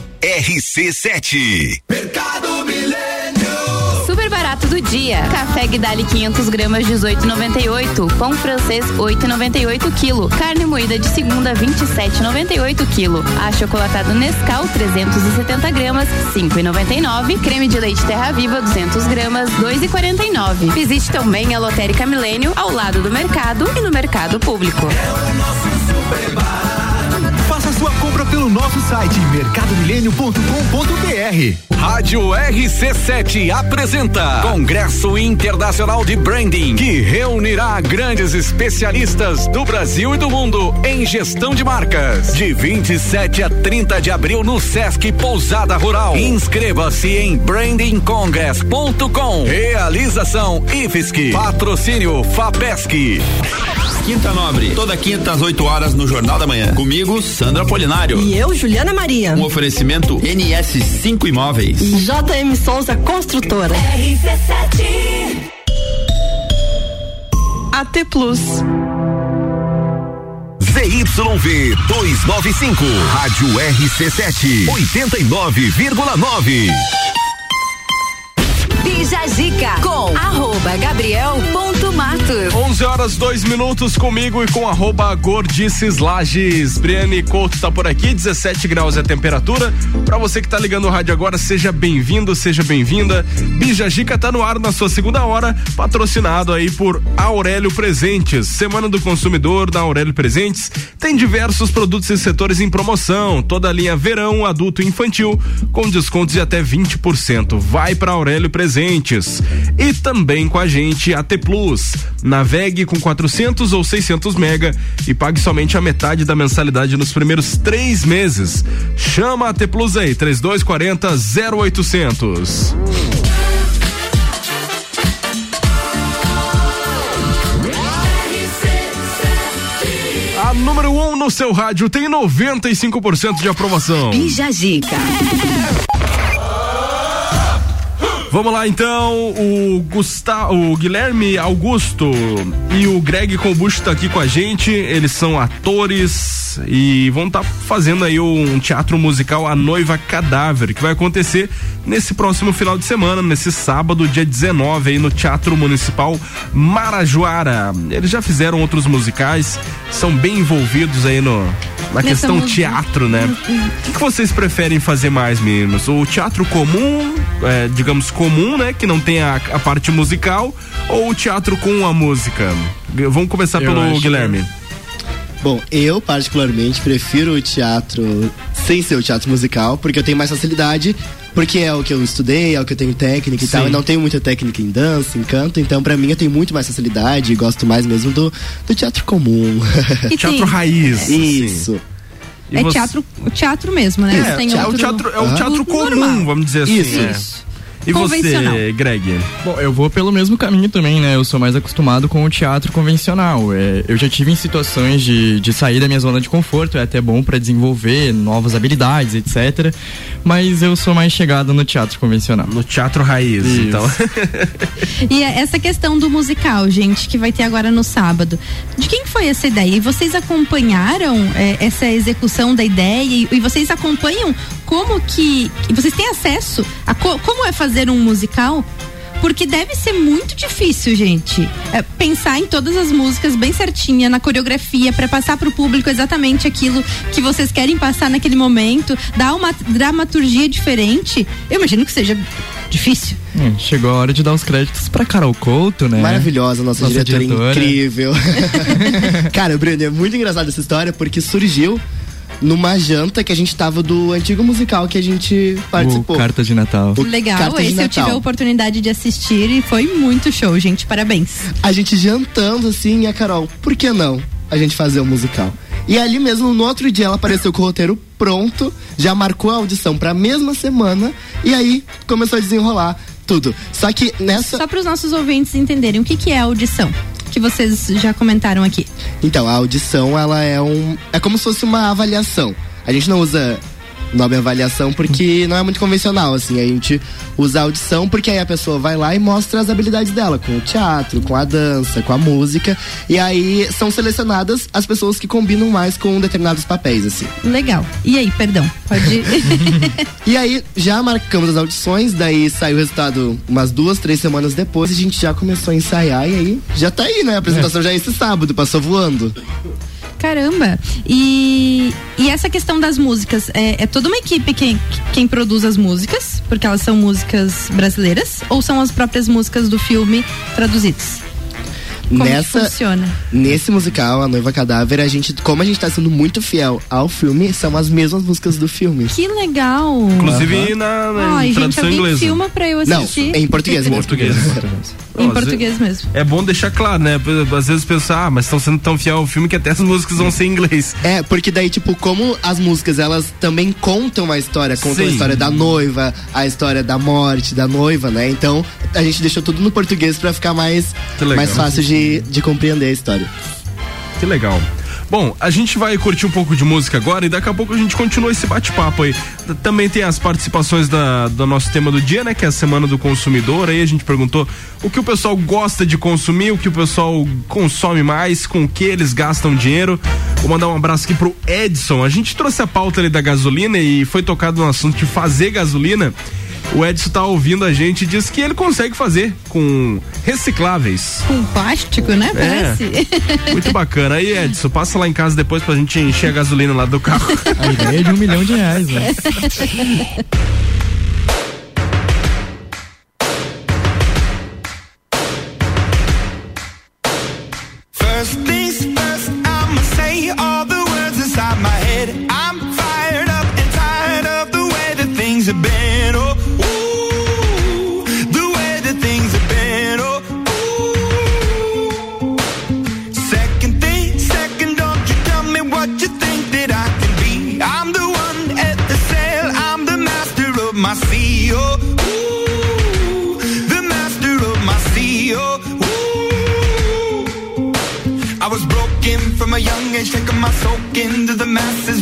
RC7.
Mercado Milênio. Super barato do dia. Café Guidali 500 gramas 18,98. Pão francês 8,98 quilo. Carne moída de segunda 27,98 quilo. Achocolatado Nescau 370 gramas 5,99. Creme de leite Terra Viva 200 gramas 2,49. Visite também a Lotérica Milênio ao lado do mercado e no mercado público. É o nosso super
barato. Pelo nosso site mercadomilênio.com.br.
Rádio RC7 apresenta Congresso Internacional de Branding, que reunirá grandes especialistas do Brasil e do mundo em gestão de marcas. De 27 a 30 de abril no Sesc Pousada Rural. Inscreva-se em brandingcongress.com. Realização IFSC. Patrocínio FAPESC.
Quinta Nobre, toda quinta às 8 horas no Jornal da Manhã. Comigo, Sandra Polinário.
E eu, Juliana Maria.
Um oferecimento NS5 Imóveis.
JM Souza Construtora. RC7.
AT Plus.
ZYV 295, Rádio RC7, 89,9.
Zica com arroba Gabriel ponto Matos.
11 horas 2 minutos comigo e com arroba Gordices Lages. Briane Couto tá por aqui, 17 graus é a temperatura. Para você que tá ligando o rádio agora, seja bem-vindo, seja bem-vinda. Bija Zica tá no ar na sua segunda hora, patrocinado aí por Aurélio Presentes. Semana do Consumidor da Aurélio Presentes tem diversos produtos e setores em promoção. Toda a linha verão, adulto e infantil com descontos de até 20%. Vai para Aurélio Presentes E também com a gente a T Plus. Navegue com 400 ou 600 mega e pague somente a metade da mensalidade nos primeiros três meses. Chama a T Plus aí, 3240 0800. A número 1 um no seu rádio tem 95% de aprovação.
Bija Gica.
Vamos lá então, o Gustavo, o Guilherme Augusto e o Greg Combusto tá aqui com a gente. Eles são atores e vão estar tá fazendo aí um teatro musical A Noiva Cadáver, que vai acontecer nesse próximo final de semana, nesse sábado, dia 19, aí no Teatro Municipal Marajoara. Eles já fizeram outros musicais, são bem envolvidos aí no na questão teatro, né? O que, que, vocês preferem fazer mais, meninos? O teatro comum, é, digamos, comum, né? Que não tem a, a, parte musical ou o teatro com a música? Vamos começar eu pelo Guilherme.
Bom, eu particularmente prefiro o teatro sem ser o teatro musical, porque eu tenho mais facilidade, porque é o que eu estudei, é o que eu tenho técnica e Sim. tal. Eu não tenho muita técnica em dança, em canto, então para mim eu tenho muito mais facilidade e gosto mais mesmo do, do teatro comum.
teatro tem, raiz.
Isso. Assim.
E é você... teatro, teatro mesmo, né?
É, é, o teatro, é o teatro comum, normal. vamos dizer assim.
Isso. É.
E você, Greg?
Bom, eu vou pelo mesmo caminho também, né? Eu sou mais acostumado com o teatro convencional. É, eu já tive em situações de, de sair da minha zona de conforto, é até bom para desenvolver novas habilidades, etc. Mas eu sou mais chegado no teatro convencional.
No teatro raiz, Isso. então.
e essa questão do musical, gente, que vai ter agora no sábado. De quem foi essa ideia? E vocês acompanharam é, essa execução da ideia? E, e vocês acompanham como que. Vocês têm acesso a co, como é fazer um musical? Porque deve ser muito difícil, gente. É, pensar em todas as músicas bem certinha, na coreografia, para passar para o público exatamente aquilo que vocês querem passar naquele momento, dar uma dramaturgia diferente. Eu imagino que seja difícil.
É, chegou a hora de dar os créditos para Carol Couto, né?
Maravilhosa, nossa, nossa diretora, diretora. incrível. Cara, Bruno, é muito engraçada essa história porque surgiu numa janta que a gente tava do antigo musical que a gente participou.
O Carta de Natal.
O Legal, Carta esse eu tive a oportunidade de assistir e foi muito show, gente. Parabéns.
A gente jantando assim, e a Carol, por que não a gente fazer um musical? E ali mesmo, no outro dia, ela apareceu com o roteiro pronto, já marcou a audição pra mesma semana, e aí começou a desenrolar tudo. Só que nessa.
Só para os nossos ouvintes entenderem o que, que é audição que vocês já comentaram aqui?
Então, a audição, ela é um. É como se fosse uma avaliação. A gente não usa nome avaliação porque não é muito convencional, assim. A gente usa a audição porque aí a pessoa vai lá e mostra as habilidades dela com o teatro, com a dança, com a música. E aí são selecionadas as pessoas que combinam mais com determinados papéis, assim.
Legal. E aí, perdão, pode.
e aí, já marcamos as audições, daí saiu o resultado umas duas, três semanas depois, a gente já começou a ensaiar e aí já tá aí, né? A apresentação é. já é esse sábado, passou voando.
Caramba! E, e essa questão das músicas, é, é toda uma equipe quem, quem produz as músicas, porque elas são músicas brasileiras, ou são as próprias músicas do filme traduzidas? Como
Nessa,
funciona?
Nesse musical, A Noiva Cadáver, a gente, como a gente tá sendo muito fiel ao filme, são as mesmas músicas do filme.
Que legal!
Inclusive uhum. na, na
Ai, tradução gente, inglesa. filma pra eu assistir.
Não, em português.
Em português.
em português mesmo.
É bom deixar claro, né? Às vezes pensar, ah, mas estão sendo tão fiel ao filme que até as músicas vão ser em inglês.
É, porque daí, tipo, como as músicas, elas também contam a história, contam Sim. a história da noiva, a história da morte da noiva, né? Então, a gente deixou tudo no português para ficar mais, mais fácil de, de compreender a história.
Que legal. Bom, a gente vai curtir um pouco de música agora e daqui a pouco a gente continua esse bate-papo aí. Também tem as participações da, do nosso tema do dia, né? Que é a Semana do Consumidor. Aí a gente perguntou o que o pessoal gosta de consumir, o que o pessoal consome mais, com o que eles gastam dinheiro. Vou mandar um abraço aqui pro Edson. A gente trouxe a pauta ali da gasolina e foi tocado no assunto de fazer gasolina. O Edson tá ouvindo a gente e diz que ele consegue fazer com recicláveis.
Com plástico, né? Parece.
É. Muito bacana. Aí, Edson, passa lá em casa depois pra gente encher a gasolina lá do carro.
A ideia é de um milhão de reais, né?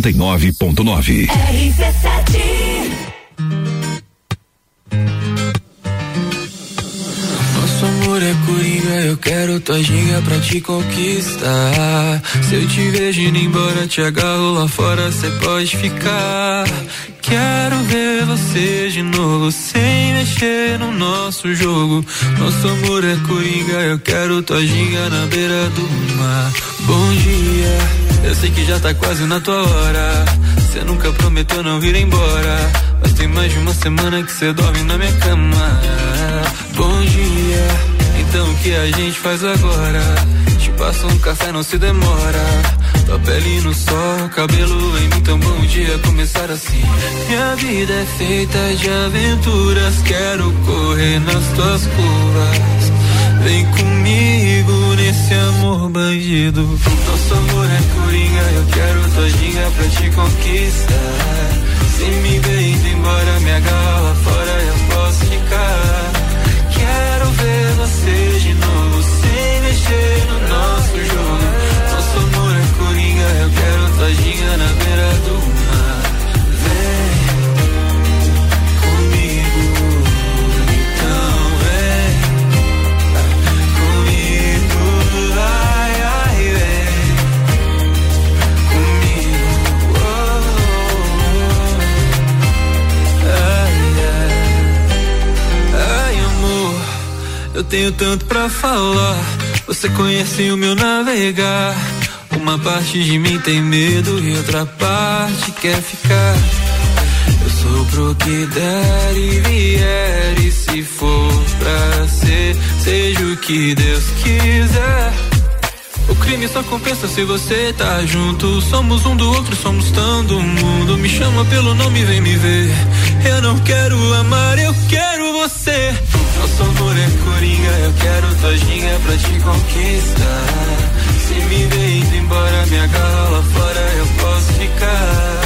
89.9.
RC7
Nosso amor é coringa, eu quero tua pra te conquistar. Se eu te vejo indo embora, te agarro lá fora, cê pode ficar. Quero ver você de novo, sem mexer no nosso jogo. Nosso amor é coringa, eu quero tua na beira do mar. Bom dia. Eu sei que já tá quase na tua hora. Você nunca prometeu não vir embora. Mas tem mais de uma semana que você dorme na minha cama. Bom dia, então o que a gente faz agora? Te passo um café, não se demora. Tua pele no sol, cabelo em mim, tão bom dia começar assim. Minha vida é feita de aventuras, quero correr nas tuas curvas. Vem comigo nesse amor bandido. Nosso amor é coringa, eu quero todinha pra te conquistar. Se me indo embora, me agarra fora, eu posso ficar. Quero ver você de novo, sem mexer no nosso jogo. Nosso amor é coringa, eu quero todinha na beira tenho tanto pra falar. Você conhece o meu navegar. Uma parte de mim tem medo e outra parte quer ficar. Eu sou pro que der e vier. E se for pra ser, seja o que Deus quiser. O crime só compensa se você tá junto. Somos um do outro, somos do mundo. Me chama pelo nome, vem me ver. Eu não quero amar, eu quero você. Nosso amor é coringa, eu quero tua ginga pra te conquistar. Se me ver indo embora, me agarra lá fora, eu posso ficar.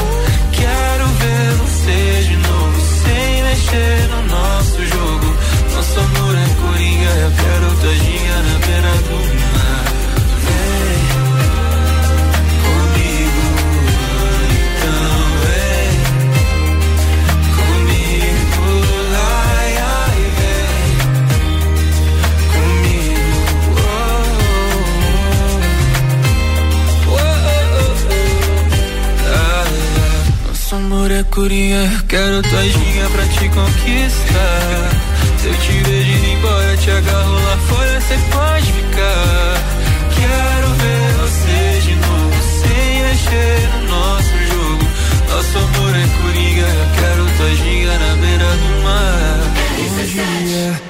Quero ver você de novo, sem mexer no nosso jogo. Nosso amor é coringa, eu quero tua ginga na beira do amor é curinha, quero tua ginga pra te conquistar. Se eu te vejo indo embora, te agarro lá fora, cê pode ficar. Quero ver você de novo, sem mexer no nosso jogo. Nosso amor é coringa, quero tua ginga na beira do mar. Bom dia.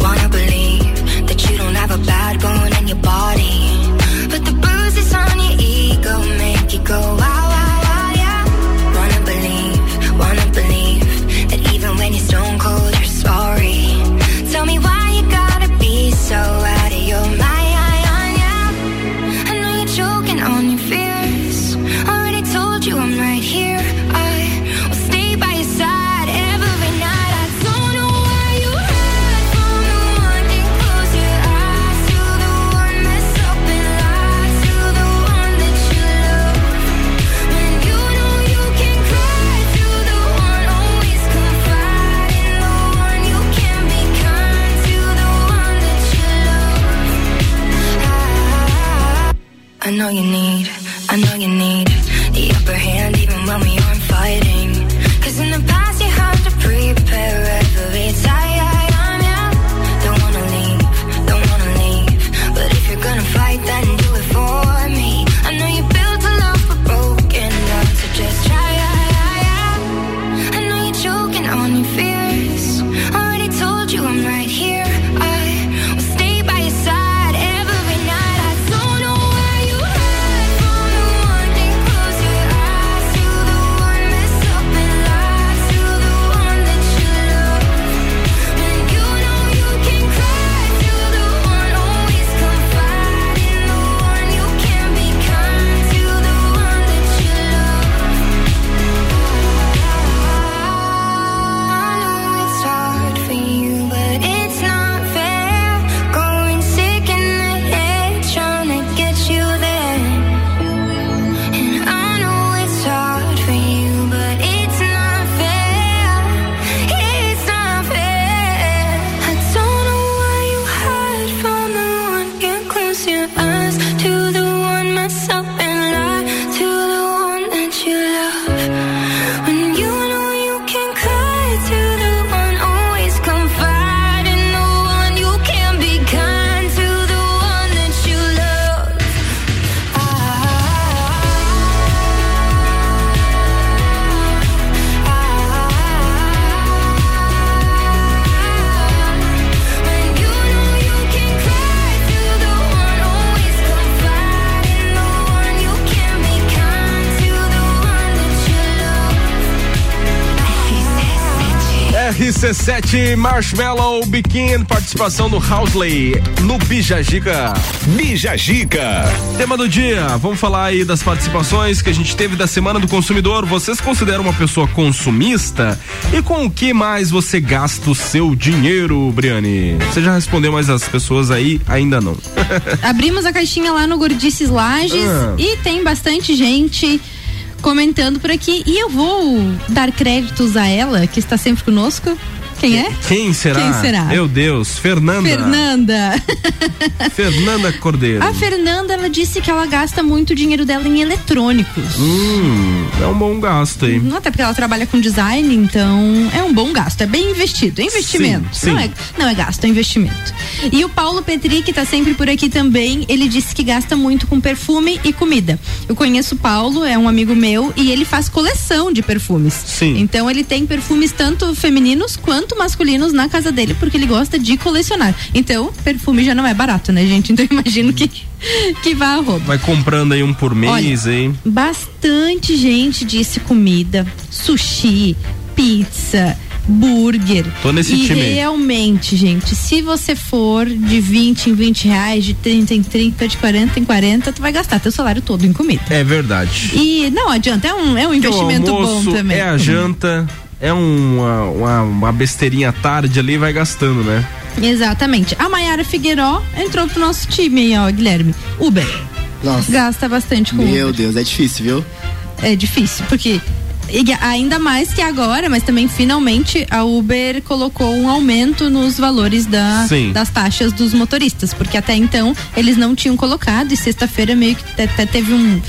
Wanna believe that you don't have a bad bone in your body.
RC7 Marshmallow Biquin, participação do Housley no Bijagica.
Bijagica.
Tema do dia, vamos falar aí das participações que a gente teve da Semana do Consumidor. Vocês consideram uma pessoa consumista? E com o que mais você gasta o seu dinheiro, Briane? Você já respondeu, mas as pessoas aí ainda não.
Abrimos a caixinha lá no Gordices Lages ah. e tem bastante gente comentando por aqui. E eu vou dar créditos a ela, que está sempre conosco. Quem é?
Quem será?
Quem será?
Meu Deus, Fernanda.
Fernanda.
Fernanda Cordeiro.
A Fernanda, ela disse que ela gasta muito dinheiro dela em eletrônicos.
Hum, é um bom gasto aí.
Até porque ela trabalha com design, então é um bom gasto, é bem investido, é investimento.
Sim, sim.
Não, é, não é gasto, é investimento. E o Paulo Petri, que tá sempre por aqui também, ele disse que gasta muito com perfume e comida. Eu conheço o Paulo, é um amigo meu, e ele faz coleção de perfumes.
Sim.
Então ele tem perfumes tanto femininos quanto masculinos na casa dele, porque ele gosta de colecionar. Então, perfume já não é barato, né, gente? Então imagino que que vai a roupa.
Vai comprando aí um por mês,
Olha,
hein?
Bastante gente disse comida, sushi, pizza, burger.
Tô nesse
e
time
realmente, gente, se você for de 20 em 20 reais, de 30 em 30, de 40 em 40, tu vai gastar teu salário todo em comida.
É verdade.
E não adianta, é um, é um investimento
almoço
bom também.
É a janta, é uma, uma, uma besteirinha à tarde ali e vai gastando, né?
Exatamente. A Mayara Figueiró entrou pro nosso time aí, ó, Guilherme. Uber.
Nossa.
Gasta bastante com
Meu
Uber.
Deus, é difícil, viu?
É difícil, porque e ainda mais que agora, mas também finalmente a Uber colocou um aumento nos valores da,
Sim.
das taxas dos motoristas, porque até então eles não tinham colocado e sexta-feira meio que até teve um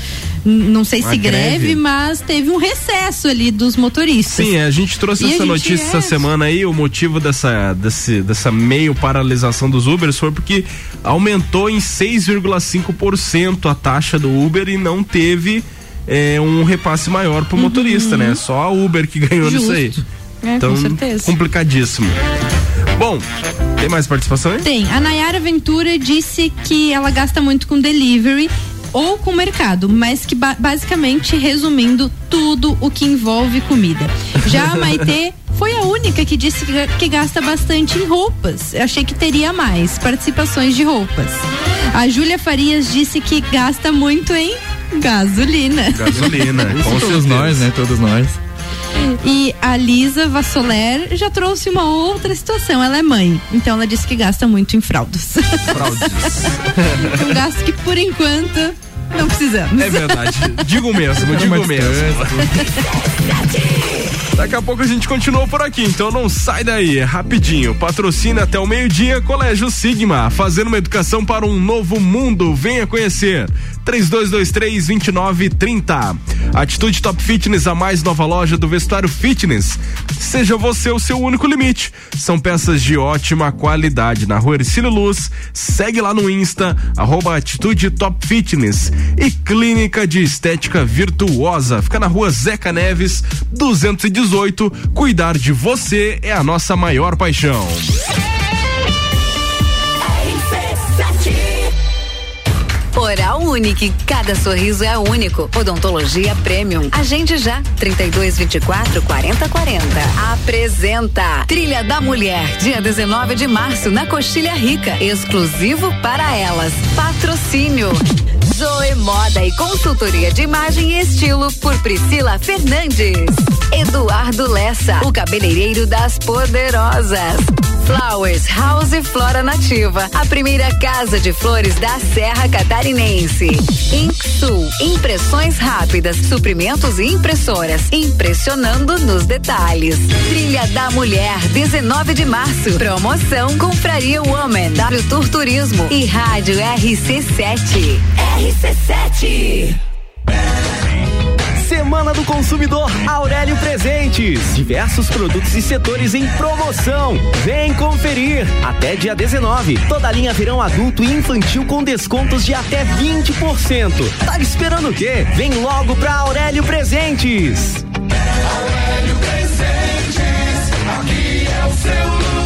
não sei se greve,
greve.
mas teve um recesso ali dos motoristas.
Sim, a gente trouxe
E
essa
gente
notícia
é-
essa semana aí. O motivo dessa, desse, dessa meio paralisação dos Ubers foi porque aumentou em 6,5% a taxa do Uber e não teve é, um repasse maior pro motorista, né? Só a Uber que ganhou nisso aí.
Uhum. É,
então,
com certeza.
complicadíssimo. Bom, tem mais participação aí?
Tem. A Nayara Ventura disse que ela gasta muito com delivery ou com mercado, mas que ba- basicamente resumindo tudo o que envolve comida. Já a Maitê foi a única que disse que, ga- que gasta bastante em roupas. Eu achei que teria mais participações de roupas. A Júlia Farias disse que gasta muito em gasolina.
Gasolina, com
Todos nós, né? Todos nós.
E a Lisa Vassoler já trouxe uma outra situação. Ela é mãe, então ela disse que gasta muito em fraldas. um gasto que por enquanto não precisamos.
É verdade. Digo mesmo, digo
Mas
mesmo. Daqui a pouco a gente continua por aqui, então não sai daí, é rapidinho. Patrocina até o meio-dia Colégio Sigma, fazendo uma educação para um novo mundo. Venha conhecer. 3223-2930. Atitude Top Fitness, a mais nova loja do vestuário fitness. Seja você o seu único limite. São peças de ótima qualidade. Na rua Ercílio Luz, segue lá no Insta, arroba Atitude Top Fitness. E Clínica de Estética Virtuosa. Fica na rua Zeca Neves, 218. Cuidar de você é a nossa maior paixão.
Oral Unique, cada sorriso é único. Odontologia Premium. Agende já, 32 24 40 40. Apresenta Trilha da Mulher, dia 19 de março, na Coxilha Rica. Exclusivo para elas. Patrocínio. Zoe Moda e Consultoria de Imagem e Estilo por Priscila Fernandes. Eduardo Lessa, o cabeleireiro das poderosas. Flowers House e Flora Nativa, a primeira casa de flores da Serra Catarinense. Inksul, impressões rápidas, suprimentos e impressoras, impressionando nos detalhes. Trilha da Mulher, 19 de março. Promoção Confraria Woman, W Tour Turismo e Rádio RC7. RC7.
Semana do Consumidor Aurélio Presentes. Diversos produtos e setores em promoção. Vem conferir. Até dia 19. Toda linha verão adulto e infantil com descontos de até 20%. Tá esperando o quê? Vem logo pra Aurélio Presentes.
Aurélio Presentes, aqui é o seu lugar.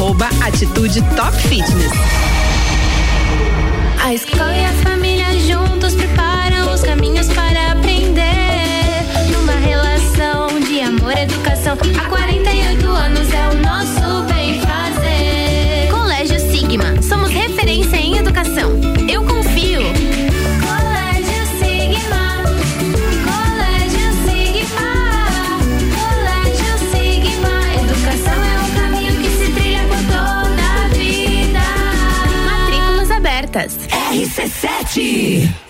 Atitude Top Fitness.
A escola e a família juntos preparam os caminhos para aprender. Numa relação de amor e educação, há 48 anos é o nosso bem fazer.
Colégio Sigma, somos referência em educação.
RC7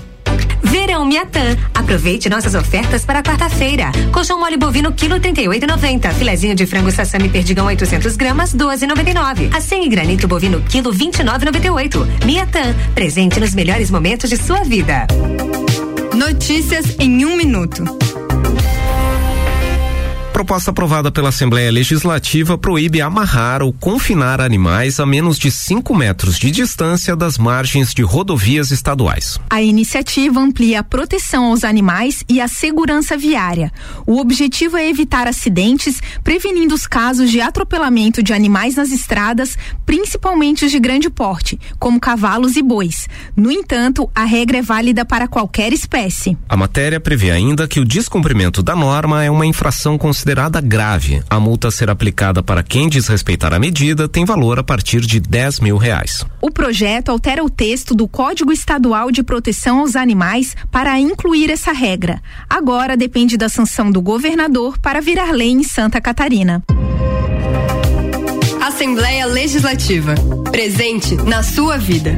Verão Miatã. Aproveite nossas ofertas para quarta-feira. Colchão mole bovino quilo 38,90. Filezinho de frango sassami perdigão 800 gramas 12,99. Acém e granito bovino quilo 29,98. Miatã. Presente nos melhores momentos de sua vida.
Notícias em um minuto.
Proposta aprovada pela Assembleia Legislativa proíbe amarrar ou confinar animais a menos de 5 metros de distância das margens de rodovias estaduais.
A iniciativa amplia a proteção aos animais e a segurança viária. O objetivo é evitar acidentes, prevenindo os casos de atropelamento de animais nas estradas, principalmente os de grande porte, como cavalos e bois. No entanto, a regra é válida para qualquer espécie.
A matéria prevê ainda que o descumprimento da norma é uma infração considerada grave. A multa a ser aplicada para quem desrespeitar a medida tem valor a partir de 10 mil reais.
O projeto altera o texto do Código Estadual de Proteção aos Animais para incluir essa regra. Agora depende da sanção do governador para virar lei em Santa Catarina.
Assembleia Legislativa. Presente na sua vida.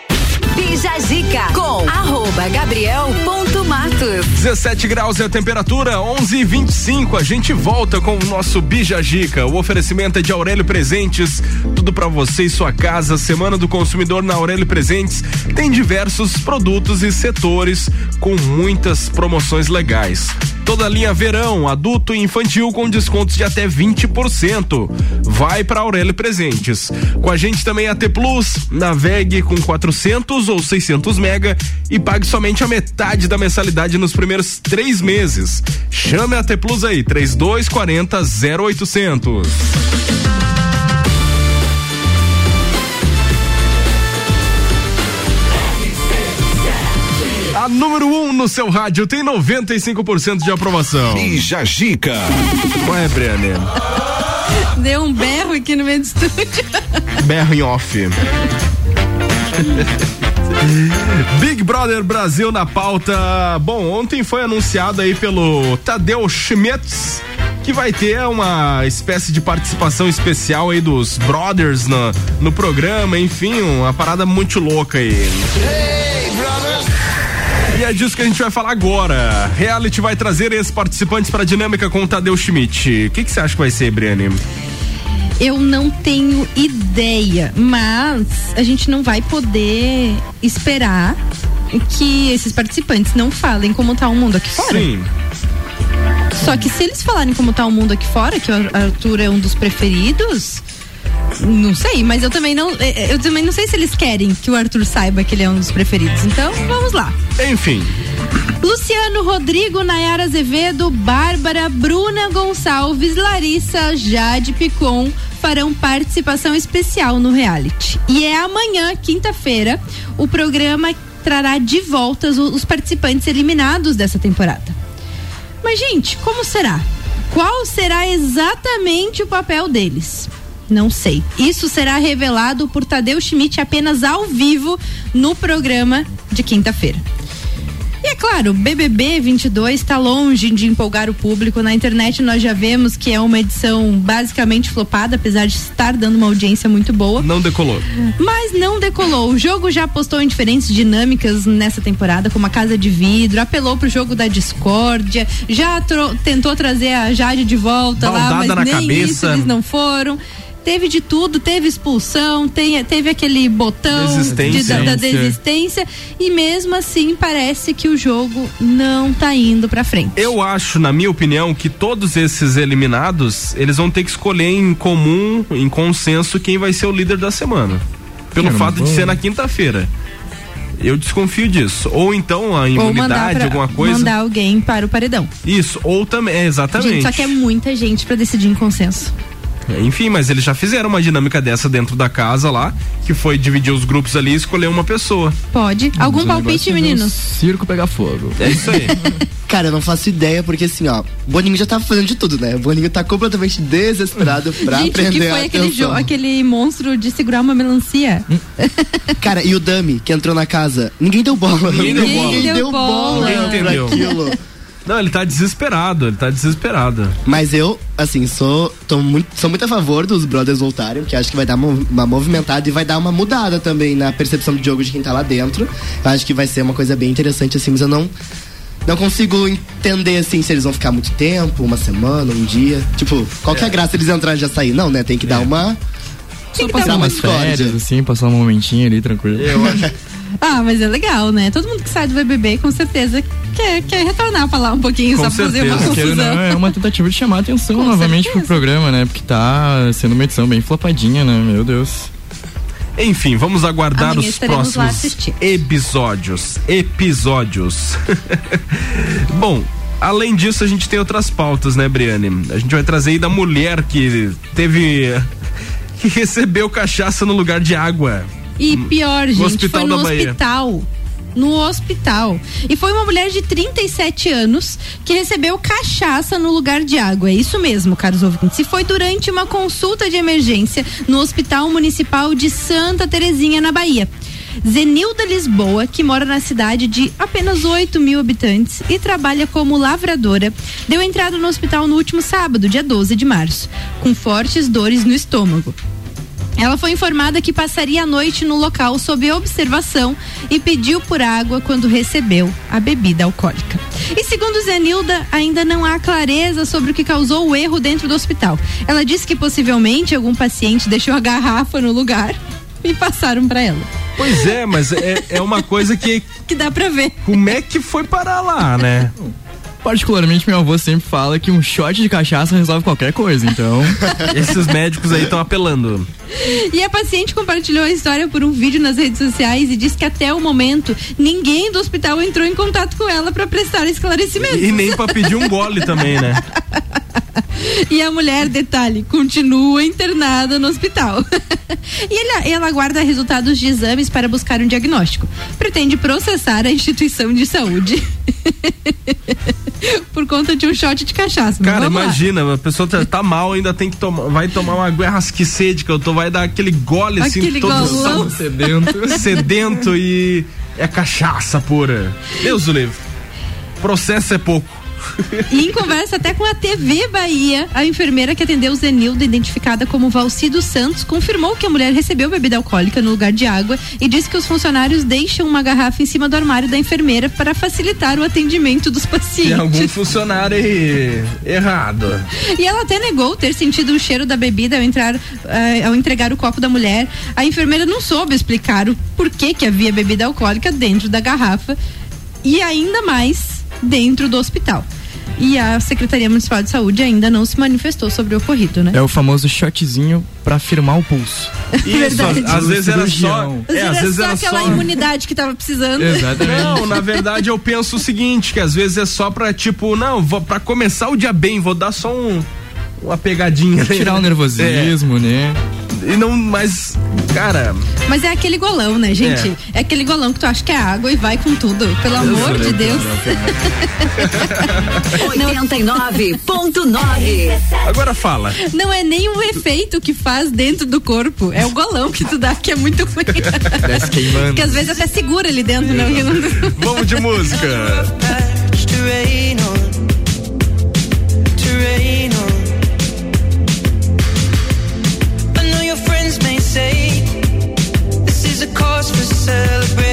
Bija Zica com arroba Gabriel ponto Matos.
17 graus é a temperatura, 11 e 25 A gente volta com o nosso Bija Gica. O oferecimento é de Aurélio Presentes. Tudo para você e sua casa. Semana do Consumidor na Aurélio Presentes tem diversos produtos e setores com muitas promoções legais. Toda linha verão, adulto e infantil com descontos de até 20%. Vai para Aurélio Presentes. Com a gente também a T Plus, navegue com 400 ou 600 mega e pague somente a metade da mensalidade nos primeiros três meses. Chame a T Plus aí, 3240 0800. Número 1 um no seu rádio tem 95% de aprovação.
Bija Gica.
Qual é, Briane?
Deu um berro aqui no meio do estúdio.
Berro em off. Big Brother Brasil na pauta. Bom, ontem foi anunciado aí pelo Tadeu Schmitz que vai ter uma espécie de participação especial aí dos Brothers no, no programa, enfim, uma parada muito louca aí. E é disso que a gente vai falar agora. Reality vai trazer esses participantes para a dinâmica com o Tadeu Schmidt. O que que você acha que vai ser, Briane?
Eu não tenho ideia, mas a gente não vai poder esperar que esses participantes não falem como tá o mundo aqui fora.
Sim.
Só que se eles falarem como tá o mundo aqui fora, que o Arthur é um dos preferidos, não sei, mas eu também não, eu também não sei se eles querem que o Arthur saiba que ele é um dos preferidos. Então, vamos lá.
Enfim,
Luciano Rodrigo, Nayara Azevedo, Bárbara, Bruna Gonçalves, Larissa, Jade Picon farão participação especial no reality. E é amanhã, quinta-feira, o programa trará de volta os participantes eliminados dessa temporada. Mas, gente, como será? Qual será exatamente o papel deles? Não sei. Isso será revelado por Tadeu Schmidt apenas ao vivo no programa de quinta-feira. E é claro, BBB 22 está longe de empolgar o público. Na internet nós já vemos que é uma edição basicamente flopada, apesar de estar dando uma audiência muito boa.
Não decolou.
Mas não decolou. O jogo já apostou em diferentes dinâmicas nessa temporada, como a casa de vidro, apelou pro jogo da discórdia, já tentou trazer a Jade de volta Baldada lá, mas nem cabeça. isso eles não foram teve de tudo, teve expulsão, tem, teve aquele botão de, da, da, desistência e mesmo assim parece que o jogo não tá indo para frente.
Eu acho, na minha opinião, que todos esses eliminados, eles vão ter que escolher em comum, em consenso quem vai ser o líder da semana. Pelo fato de ser na quinta-feira. Eu desconfio disso. Ou então a imunidade, pra, alguma coisa.
Mandar alguém para o paredão.
Isso, ou também, é, exatamente.
Gente, só que é muita gente para decidir em consenso.
Enfim, mas eles já fizeram uma dinâmica dessa dentro da casa lá, que foi dividir os grupos ali e escolher uma pessoa.
Pode. Algum palpite, meninos?
Circo pegar fogo.
É isso aí.
Cara, eu não faço ideia, porque assim, ó, Boninho já tava fazendo de tudo, né? O Boninho tá completamente desesperado pra Gente, aprender que foi
aquele, jo- aquele monstro de segurar uma melancia?
Cara, e o Dami, que entrou na casa, ninguém deu bola.
Ninguém deu bola.
Ninguém deu bola.
Ninguém entendeu. aquilo. Não, ele tá desesperado, ele tá desesperado.
Mas eu, assim, sou, tô muito, sou muito a favor dos brothers voltarem, porque acho que vai dar uma, movimentada e vai dar uma mudada também na percepção do jogo de quem tá lá dentro. Eu acho que vai ser uma coisa bem interessante, assim, mas eu não. Não consigo entender, assim, se eles vão ficar muito tempo, uma semana, um dia. Tipo, qual que é a graça eles entrarem e já sair? Não, né? Tem que é. dar uma.
Só passar umas férias, assim, passar um momentinho ali, tranquilo.
Eu acho.
ah, mas é legal, né? Todo mundo que sai do BBB, com certeza, quer, quer retornar pra lá um pouquinho,
com
só
certeza.
fazer uma confusão.
Não, é uma tentativa de chamar a atenção com novamente certeza. pro programa, né? Porque tá sendo uma edição bem flopadinha, né? Meu Deus.
Enfim, vamos aguardar Amanhã os próximos episódios. Episódios. Bom, além disso, a gente tem outras pautas, né, Briane? A gente vai trazer aí da mulher que teve. Que recebeu cachaça no lugar de água.
E pior, gente, foi no hospital no hospital. E foi uma mulher de 37 anos que recebeu cachaça no lugar de água. É isso mesmo, caros ouvintes. E foi durante uma consulta de emergência no Hospital Municipal de Santa Terezinha, na Bahia. Zenilda Lisboa, que mora na cidade de apenas 8 mil habitantes e trabalha como lavradora, deu entrada no hospital no último sábado, dia 12 de março, com fortes dores no estômago. Ela foi informada que passaria a noite no local sob observação e pediu por água quando recebeu a bebida alcoólica. E segundo Zenilda, ainda não há clareza sobre o que causou o erro dentro do hospital. Ela disse que possivelmente algum paciente deixou a garrafa no lugar e passaram para ela.
Pois é, mas é, é uma coisa que.
que dá pra ver.
Como é que foi parar lá, né?
Particularmente, meu avô sempre fala que um shot de cachaça resolve qualquer coisa, então.
Esses médicos aí estão apelando.
E a paciente compartilhou a história por um vídeo nas redes sociais e disse que até o momento ninguém do hospital entrou em contato com ela para prestar esclarecimentos.
E, e nem para pedir um gole também, né?
E a mulher, detalhe, continua internada no hospital. e ela, ela aguarda resultados de exames para buscar um diagnóstico. Pretende processar a instituição de saúde. Por conta de um shot de cachaça.
Cara, imagina, lá. a pessoa tá, tá, mal, ainda tem que tomar, vai tomar uma guerra que sede, que eu tô, vai dar aquele gole assim,
aquele
todo
sedento.
sedento e é cachaça pura. Deus o livre. Processo é pouco.
E em conversa até com a TV Bahia, a enfermeira que atendeu o Zenildo, identificada como Valcido Santos, confirmou que a mulher recebeu bebida alcoólica no lugar de água e disse que os funcionários deixam uma garrafa em cima do armário da enfermeira para facilitar o atendimento dos pacientes.
Tem algum funcionário aí errado.
E ela até negou ter sentido o cheiro da bebida ao entrar, uh, ao entregar o copo da mulher. A enfermeira não soube explicar o porquê que havia bebida alcoólica dentro da garrafa e ainda mais dentro do hospital. e a Secretaria Municipal de Saúde ainda não se manifestou sobre o ocorrido, né?
É o famoso shotzinho para firmar o pulso.
Isso, às vezes era só.
É, às vezes era só aquela imunidade que tava precisando.
Exatamente. Não, na verdade eu penso o seguinte, que às vezes é só pra, tipo, não, vou, pra começar o dia bem, vou dar só um uma pegadinha.
Tirar o nervosismo, é. né?
E não, mas, cara.
Mas é aquele golão, né, gente? É. é, aquele golão que tu acha que é água e vai com tudo. Pelo amor de Deus.
89.9.
Agora fala.
Não é nem o efeito que faz dentro do corpo, é o golão que tu dá, que é muito ruim.
Desce queimando.
Que às vezes até segura ali dentro, né?
Vamos de música. celebrate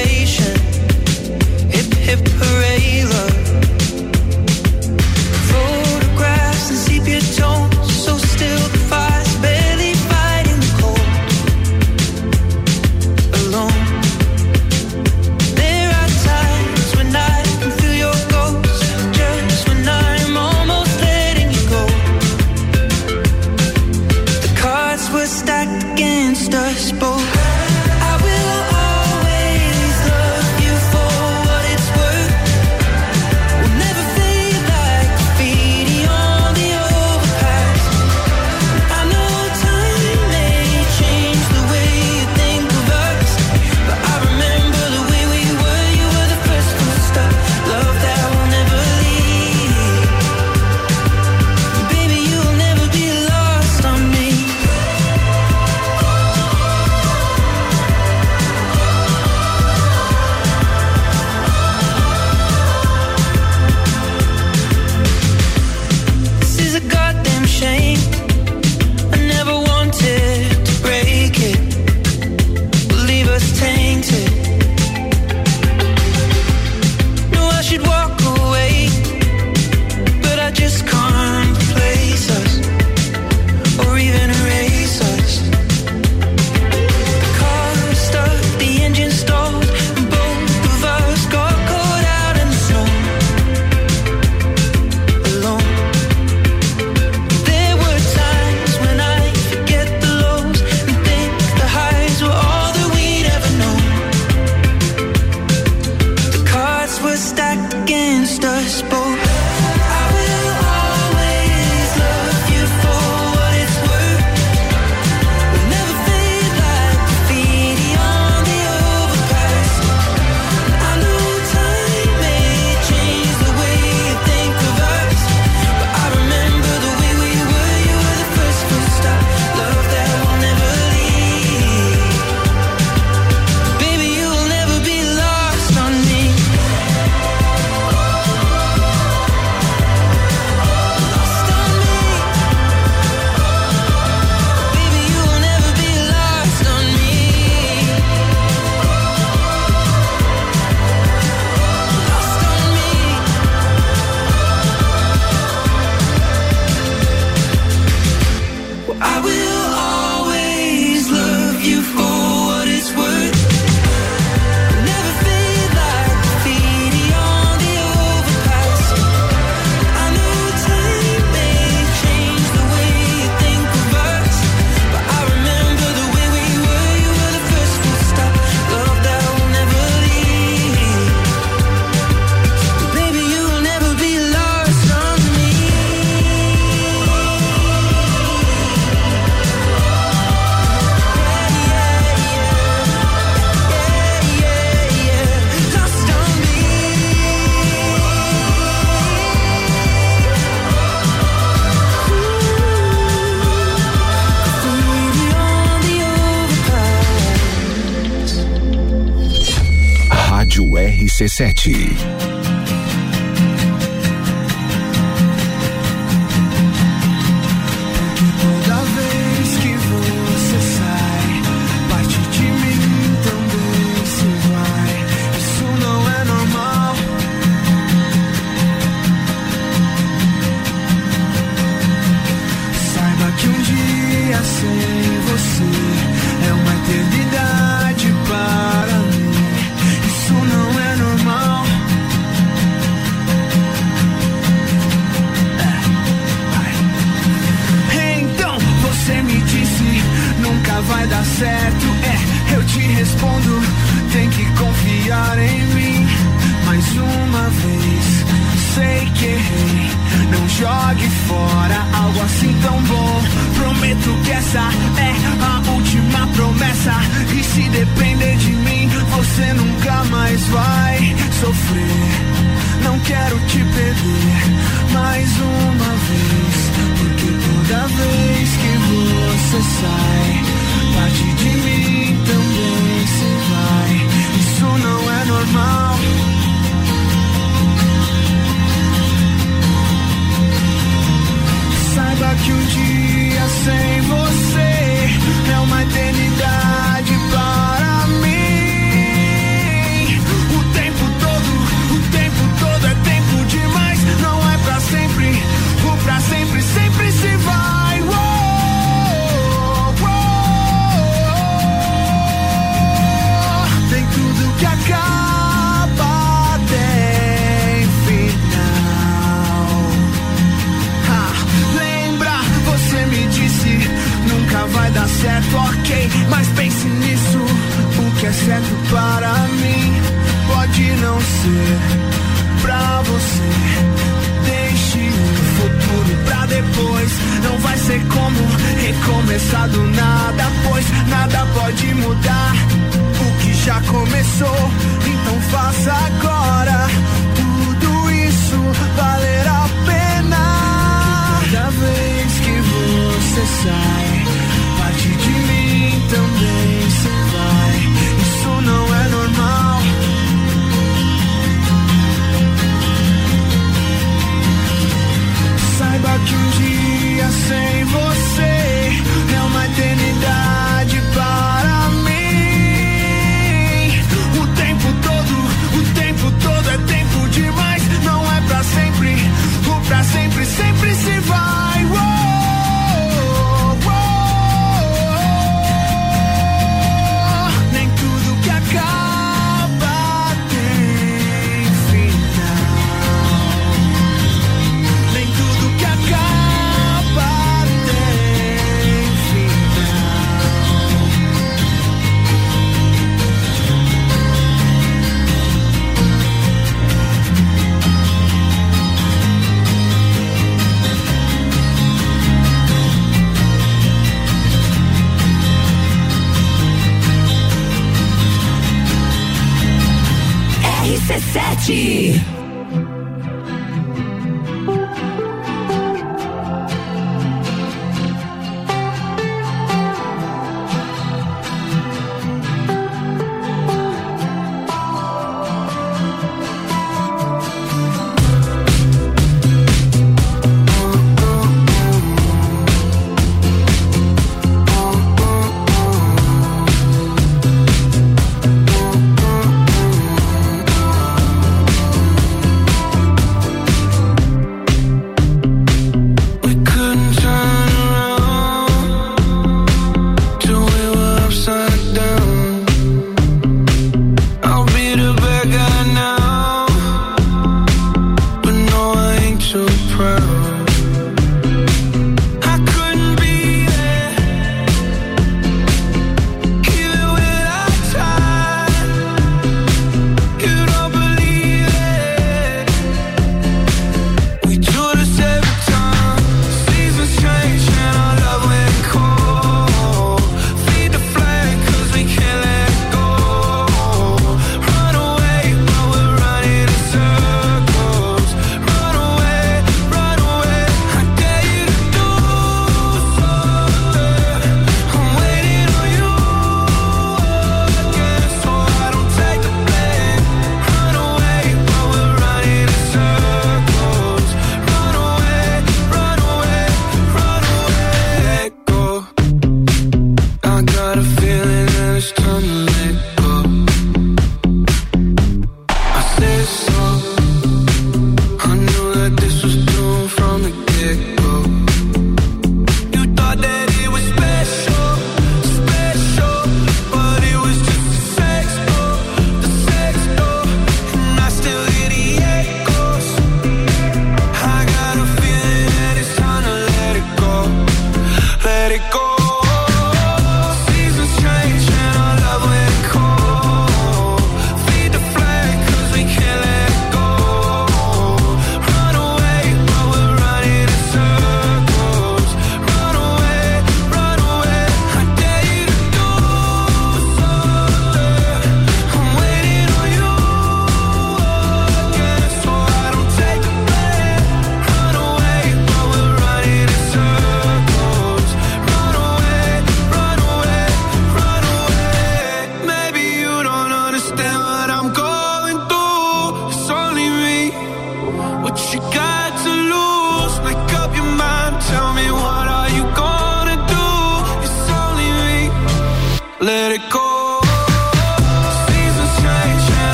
RC7.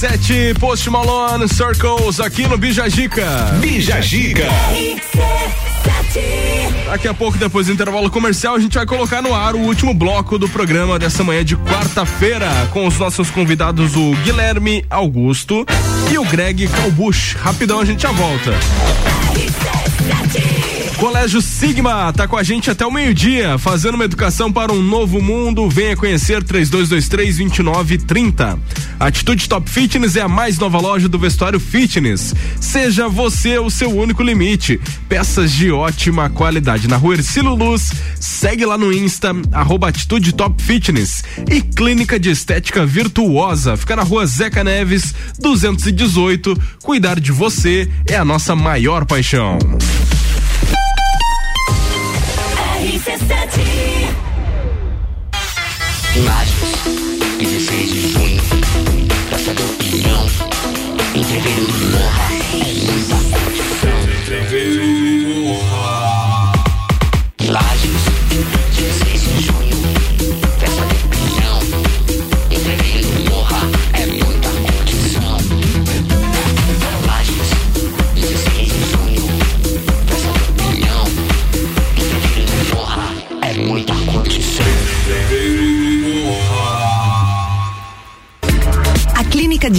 RC7
Post Malone Circles aqui no Bijagica.
Bijagica.
Daqui a pouco, depois do intervalo comercial, a gente vai colocar no ar o último bloco do programa dessa manhã de quarta-feira, com os nossos convidados, o Guilherme Augusto e o Greg Calbush. Rapidão, a gente já volta. Colégio Sigma tá com a gente até o meio-dia, fazendo uma educação para um novo mundo. Venha conhecer 3223 2930. Atitude Top Fitness é a mais nova loja do vestuário fitness. Seja você o seu único limite. Peças de ótima qualidade na rua Ercilo Luz. Segue lá no Insta, arroba Atitude Top Fitness. E Clínica de Estética Virtuosa. Fica na rua Zeca Neves, 218. Cuidar de você é a nossa maior paixão.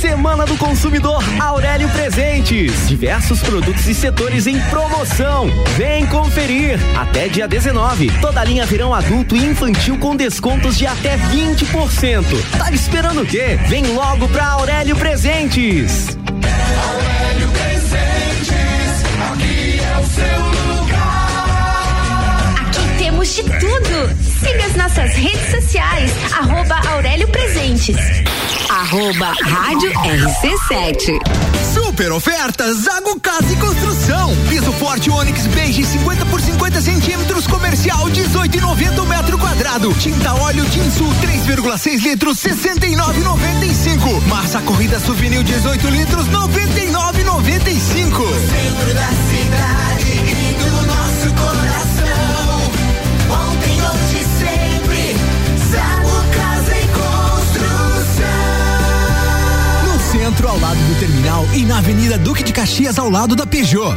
Semana do Consumidor Aurélio Presentes. Diversos produtos e setores em promoção. Vem conferir. Até dia 19. Toda linha verão adulto e infantil com descontos de até 20%. Tá esperando o quê? Vem logo pra Aurélio Presentes.
Aurélio Presentes, aqui é o seu
temos de tudo. Siga as nossas redes sociais, arroba Aurélio Presentes.
Arroba Rádio RC7.
Super ofertas Zago Casa e Construção. Piso forte Onix Beige 50 por 50 centímetros comercial 18,90 metro quadrado. Tinta óleo Tinsul 3,6 litros 69,95. Massa corrida Souvenir 18 litros 99,95.
Centro da cidade
terminal e na Avenida Duque de Caxias, ao lado da Peugeot.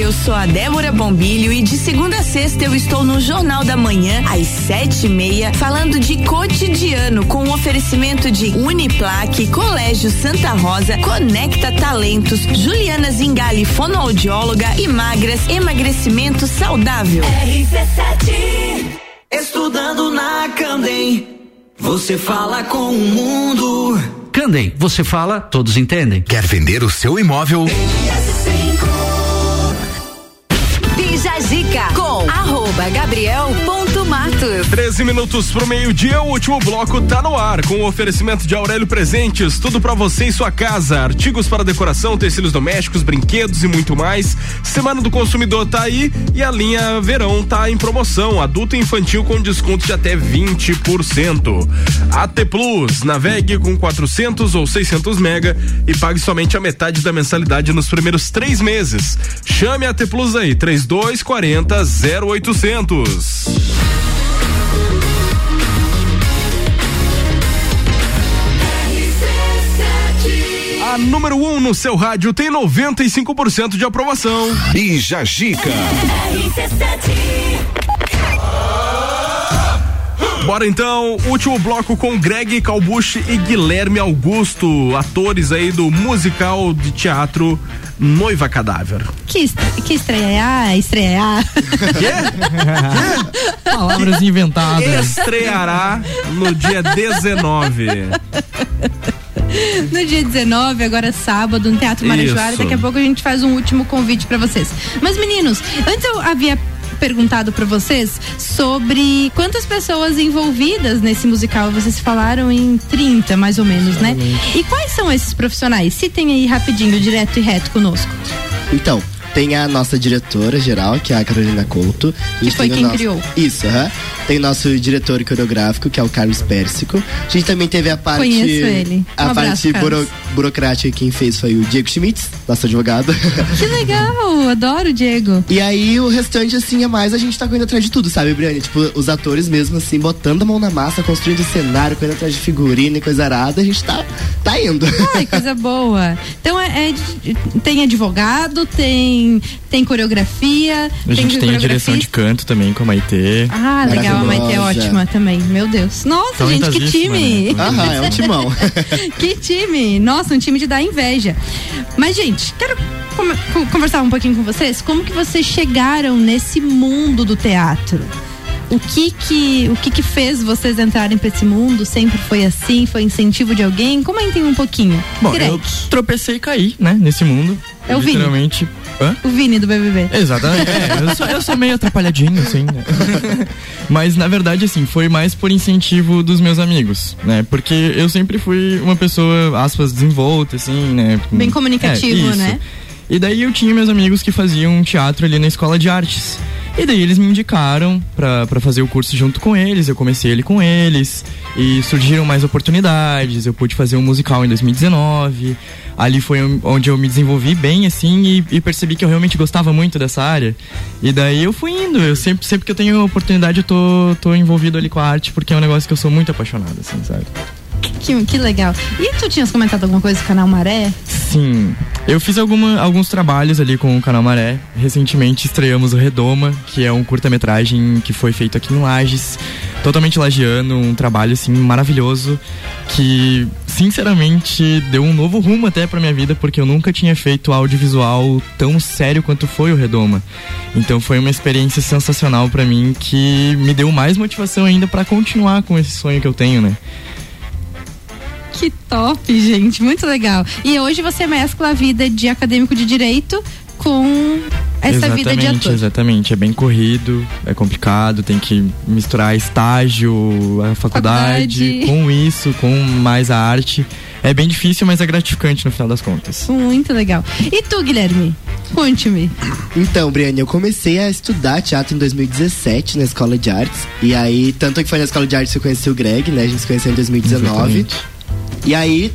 Eu sou a Débora Bombilho e de segunda a sexta eu estou no Jornal da Manhã, às sete e meia, falando de cotidiano, com um oferecimento de Uniplaque, Colégio Santa Rosa, Conecta Talentos, Juliana Zingali, fonoaudióloga e magras, emagrecimento saudável.
RC7 Estudando na Candem. Você fala com o mundo.
Candem, você fala, todos entendem.
Quer vender o seu imóvel?
Bija Zica com arroba Gabriel.matos.
13 minutos pro meio-dia, o último bloco tá no ar, com o oferecimento de Aurélio Presentes, tudo pra você e sua casa, artigos para decoração, tecidos domésticos, brinquedos e muito mais. Semana do consumidor tá aí e a linha verão tá em promoção, adulto e infantil com desconto de até 20%. AT Plus, navegue com 400 ou 600 mega e pague somente a metade da mensalidade nos primeiros três meses. Chame a AT Plus aí, 3240 0800. A número 1 um no seu rádio tem 95% de aprovação.
E Jajica.
Bora então, último bloco com Greg Calbucci e Guilherme Augusto, atores aí do musical de teatro Noiva Cadáver.
Que, que estreia, estreia.
Palavras inventadas.
Estreará no dia 19.
No dia 19, agora sábado, no Teatro Marajoara. Daqui a pouco a gente faz um último convite para vocês. Mas meninos, antes eu havia perguntado para vocês sobre quantas pessoas envolvidas nesse musical. Vocês falaram em 30, mais ou menos, né? E quais são esses profissionais? Citem aí rapidinho, direto e reto conosco.
Então, tem a nossa diretora geral, que é a Carolina Couto.
Que foi quem
nosso...
criou.
Isso, aham. Uh -huh. Tem o nosso diretor coreográfico, que é o Carlos Pérsico. A gente também teve a parte.
Conheço ele. Um
a
abraço,
parte buro, burocrática quem fez foi o Diego Schmitz, nosso advogado.
Que legal, adoro o Diego.
E aí o restante, assim, é mais a gente tá correndo atrás de tudo, sabe, Briane? Tipo, os atores mesmo, assim, botando a mão na massa, construindo cenário, correndo atrás de figurino e coisa arada, a gente tá, tá indo.
Ai, coisa boa. Então é, é tem advogado, tem, tem coreografia.
A gente tem, tem a direção de canto também com a Maitê.
Ah, legal, a Maitê é ótima também. Meu Deus. Nossa,
Então,
gente, que time!
né?
Aham, é um timão.
que time! Nossa, um time de dar inveja. Mas, gente, quero conversar um pouquinho com vocês. Como que vocês chegaram nesse mundo do teatro? O que que, o que que fez vocês entrarem pra esse mundo? Sempre foi assim? Foi incentivo de alguém? Comentem um pouquinho.
Bom,
Greg,
eu tropecei e caí, né, nesse mundo.
É o Vini.
Literalmente. Hã?
o Vini do BBB.
Exatamente. É, eu, sou, eu sou meio atrapalhadinho, assim. né? Mas na verdade, assim, foi mais por incentivo dos meus amigos, né? Porque eu sempre fui uma pessoa, aspas, desenvolta, assim, né?
Bem comunicativo,
É,
né?
E daí eu tinha meus amigos que faziam teatro ali na escola de artes. E daí eles me indicaram pra fazer o curso junto com eles, eu comecei ele com eles, e surgiram mais oportunidades, eu pude fazer um musical em 2019. Ali foi onde eu me desenvolvi bem, assim, e, e percebi que eu realmente gostava muito dessa área. E daí eu fui indo, eu sempre, sempre que eu tenho oportunidade eu tô, tô envolvido ali com a arte, porque é um negócio que eu sou muito apaixonado, assim, sabe?
Que, que legal. E tu tinhas comentado alguma coisa do canal Maré?
Sim, eu fiz alguma, alguns trabalhos ali com o Canal Maré. Recentemente estreamos o Redoma, que é um curta-metragem que foi feito aqui em Lages, totalmente lagiano, um trabalho assim maravilhoso que sinceramente deu um novo rumo até pra minha vida, porque eu nunca tinha feito audiovisual tão sério quanto foi o Redoma. Então foi uma experiência sensacional pra mim que me deu mais motivação ainda pra continuar com esse sonho que eu tenho, né?
Que top, gente. Muito legal. E hoje você mescla a vida de acadêmico de direito com essa vida de
exatamente,
ator.
exatamente. É bem corrido, é complicado, tem que misturar estágio, a faculdade,
Faculdade.
com isso, com mais a arte. É bem difícil, mas é gratificante no final das contas.
Muito legal. E tu, Guilherme? Conte-me.
Então, Briane, eu comecei a estudar teatro em 2017 na escola de artes. E aí, tanto que foi na escola de artes que eu conheci o Greg, né? A gente se conheceu em 2019.
Exatamente.
E aí,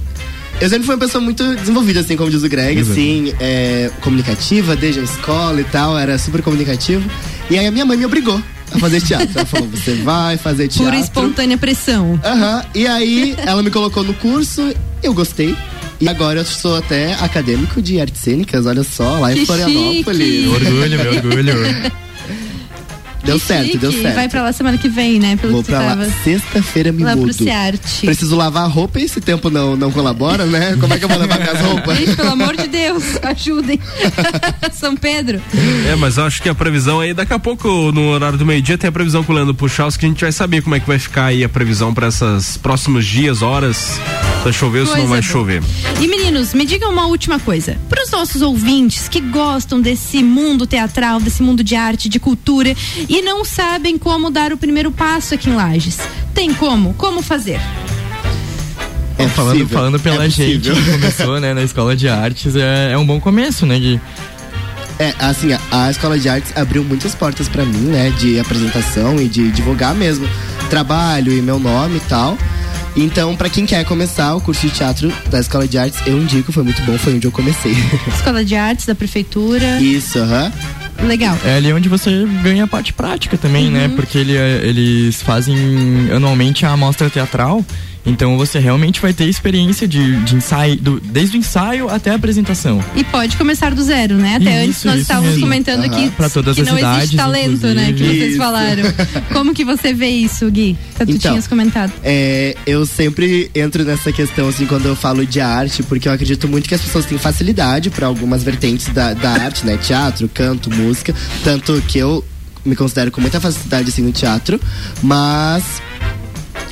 eu sempre fui uma pessoa muito desenvolvida, assim, como diz o Greg,
Exato.
assim, é, comunicativa, desde a escola e tal, era super comunicativo. E aí a minha mãe me obrigou a fazer teatro. Ela falou, você vai fazer teatro.
Pura espontânea pressão.
Aham. E aí ela me colocou no curso, eu gostei. E agora eu sou até acadêmico de artes cênicas, olha só, lá em
Que
Florianópolis.
chique.
Meu orgulho, meu orgulho.
Deu
Que
certo, deu
chique.
certo.
Vai pra lá semana que vem, né? Pelo
Vou
que tu
pra lá.
tava.
Sexta-feira me
Lá pro
mudo.
Ciarte.
Preciso lavar a roupa e esse tempo não, não colabora, né? Como é que eu vou levar minhas roupas?
Gente, pelo amor de Deus, ajudem. São Pedro.
É, mas eu acho que a previsão aí, daqui a pouco, no horário do meio-dia, tem a previsão com o Leandro Puxaus, que a gente vai saber como é que vai ficar aí a previsão para esses próximos dias, horas. Se vai chover ou se não vai
boa.
chover.
E meninos, me digam uma última coisa. Para os nossos ouvintes que gostam desse mundo teatral, desse mundo de arte, de cultura e não sabem como dar o primeiro passo aqui em Lages, tem como? Como fazer?
É
falando, falando pela
é
gente que começou, né, na escola de artes, é, é um bom começo, né, Gui?
É, assim, a, a escola de artes abriu muitas portas pra mim, né? De apresentação e de divulgar mesmo trabalho e meu nome e tal. Então, pra quem quer começar o curso de teatro da escola de artes, eu indico, foi muito bom, foi onde eu comecei.
Escola de Artes da Prefeitura.
Isso, aham.
Legal.
É ali onde você ganha a parte prática também, né? Porque ele, é- eles fazem anualmente a amostra teatral Então você realmente vai ter experiência de, de ensaio, do, desde o ensaio até a apresentação.
E pode começar do zero, né? Até isso, antes nós estávamos mesmo. comentando uhum. aqui
pra todas
que
as
não
idades,
existe talento, né? Que vocês
isso.
falaram. Como que você vê isso, Gui? Que tu
Então,
tinhas comentado.
É, eu sempre entro nessa questão, assim, quando eu falo de arte, porque eu acredito muito que as pessoas têm facilidade para algumas vertentes da, da arte, né? Teatro, canto, música. Tanto que eu me considero com muita facilidade, assim, no teatro. Mas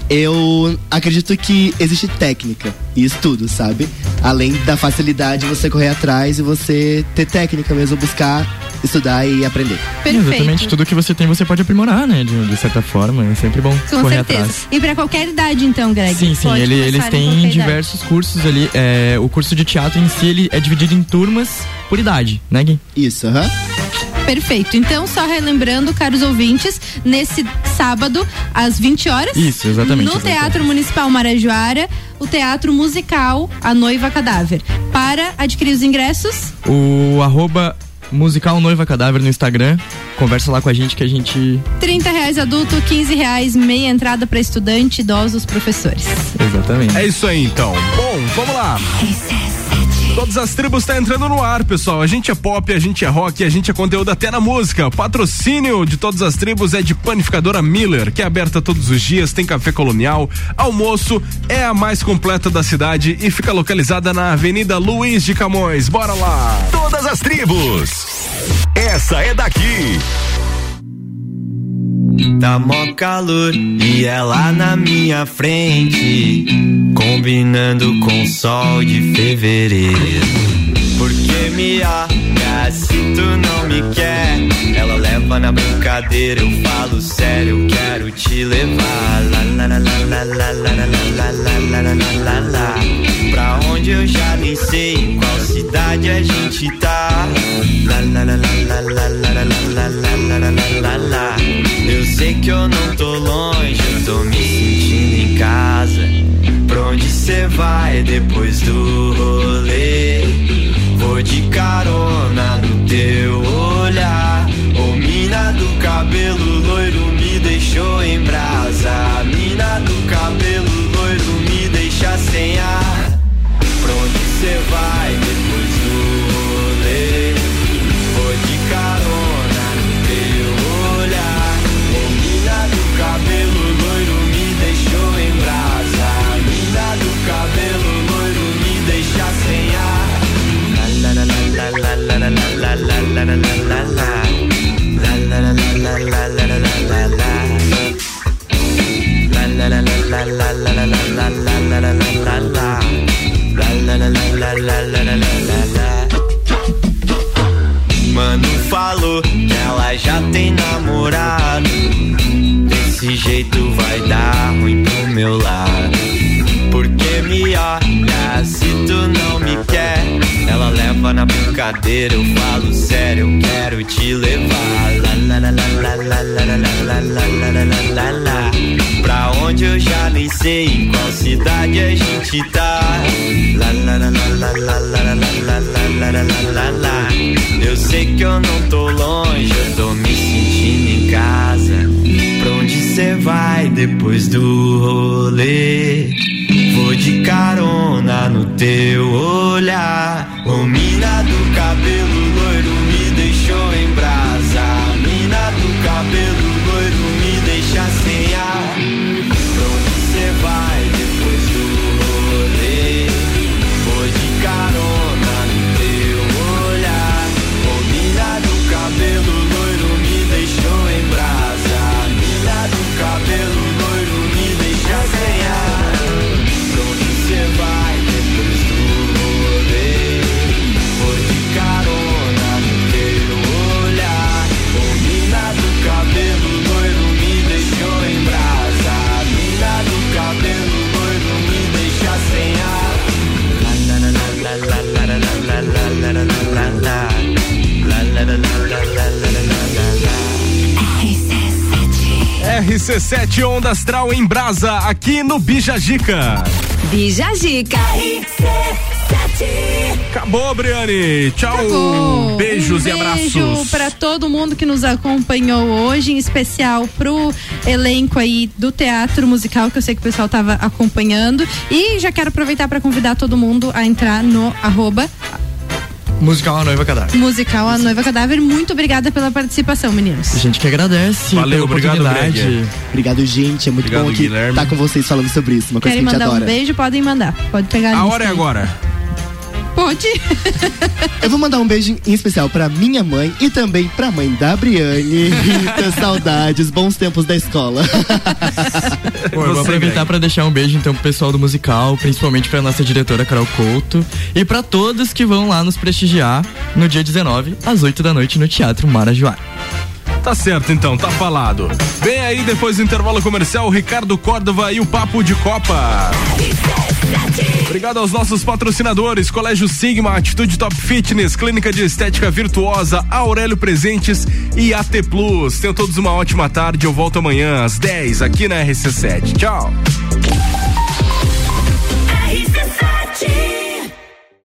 eu acredito que existe técnica e estudo, sabe? Além da facilidade você correr atrás e você ter técnica mesmo, buscar, estudar e aprender.
Perfeito.
Exatamente, tudo que você tem você pode aprimorar, né? De, de certa forma, é sempre bom
Com
correr
certeza.
atrás.
E pra qualquer idade, então, Greg?
Sim, sim, ele- eles têm
idade.
diversos cursos ali. é, o curso de teatro em si ele é dividido em turmas por idade, né, Gui?
Isso, aham.
Perfeito. Então, só relembrando, caros ouvintes, nesse sábado, às 20 horas.
Isso, exatamente,
No
exatamente.
Teatro Municipal Marajoara, o Teatro Musical A Noiva Cadáver. Para adquirir os ingressos,
O arroba musical noiva cadáver no Instagram. Conversa lá com a gente que a gente.
30 reais adulto, 15 reais meia entrada para estudante, idosos, professores.
Exatamente.
É isso aí então. Bom, vamos lá. Todas as tribos tá entrando no ar, pessoal. A gente é pop, a gente é rock, a gente é conteúdo até na música. O patrocínio de todas as tribos é de Panificadora Miller, que é aberta todos os dias, tem café colonial, almoço, é a mais completa da cidade e fica localizada na Avenida Luiz de Camões. Bora lá!
Todas as tribos. Essa é daqui.
Tá mó calor e ela na minha frente, combinando com sol de fevereiro. Porque me olha se tu não me quer, ela leva na brincadeira, eu falo sério, eu quero te levar. Pra onde eu já nem sei, em qual cidade a gente tá. Eu sei que eu não tô longe, eu tô me sentindo em casa. Pra onde cê vai depois do rolê? Vou de carona no teu olhar. Ô mina do cabelo loiro me deixou em brasa. Mina do cabelo
Astral em Brasa, aqui no Bijagica.
Bija Gica.
Acabou, Briane. Tchau. Acabou. Beijos
um
e abraços.
Beijo para todo mundo que nos acompanhou hoje, em especial pro elenco aí do teatro musical, que eu sei que o pessoal tava acompanhando. E já quero aproveitar para convidar todo mundo a entrar no arroba
Musical A Noiva Cadáver.
Musical A Noiva Cadáver. Muito obrigada pela participação, meninos.
A gente que agradece.
Valeu, obrigado, Greg.
Obrigado, gente. É muito obrigado, bom aqui estar tá com vocês falando sobre isso. Uma
Querem
coisa que a gente
mandar
adora.
um beijo? Podem mandar. Pode pegar a,
a hora é agora.
Eu vou mandar um beijo em especial pra minha mãe e também pra mãe da Briane. Rita, saudades, bons tempos da escola.
Bom, eu vou aproveitar para deixar um beijo então pro pessoal do musical, principalmente pra nossa diretora Carol Couto e para todos que vão lá nos prestigiar no dia 19, às 8 da noite, no Teatro Marajoara.
Tá certo então, tá falado. Vem aí depois do intervalo comercial, Ricardo Córdova e o Papo de Copa. Obrigado aos nossos patrocinadores, Colégio Sigma, Atitude Top Fitness, Clínica de Estética Virtuosa, Aurélio Presentes e AT Plus. Tenham todos uma ótima tarde, eu volto amanhã às 10 aqui na RC7. Tchau.
RC7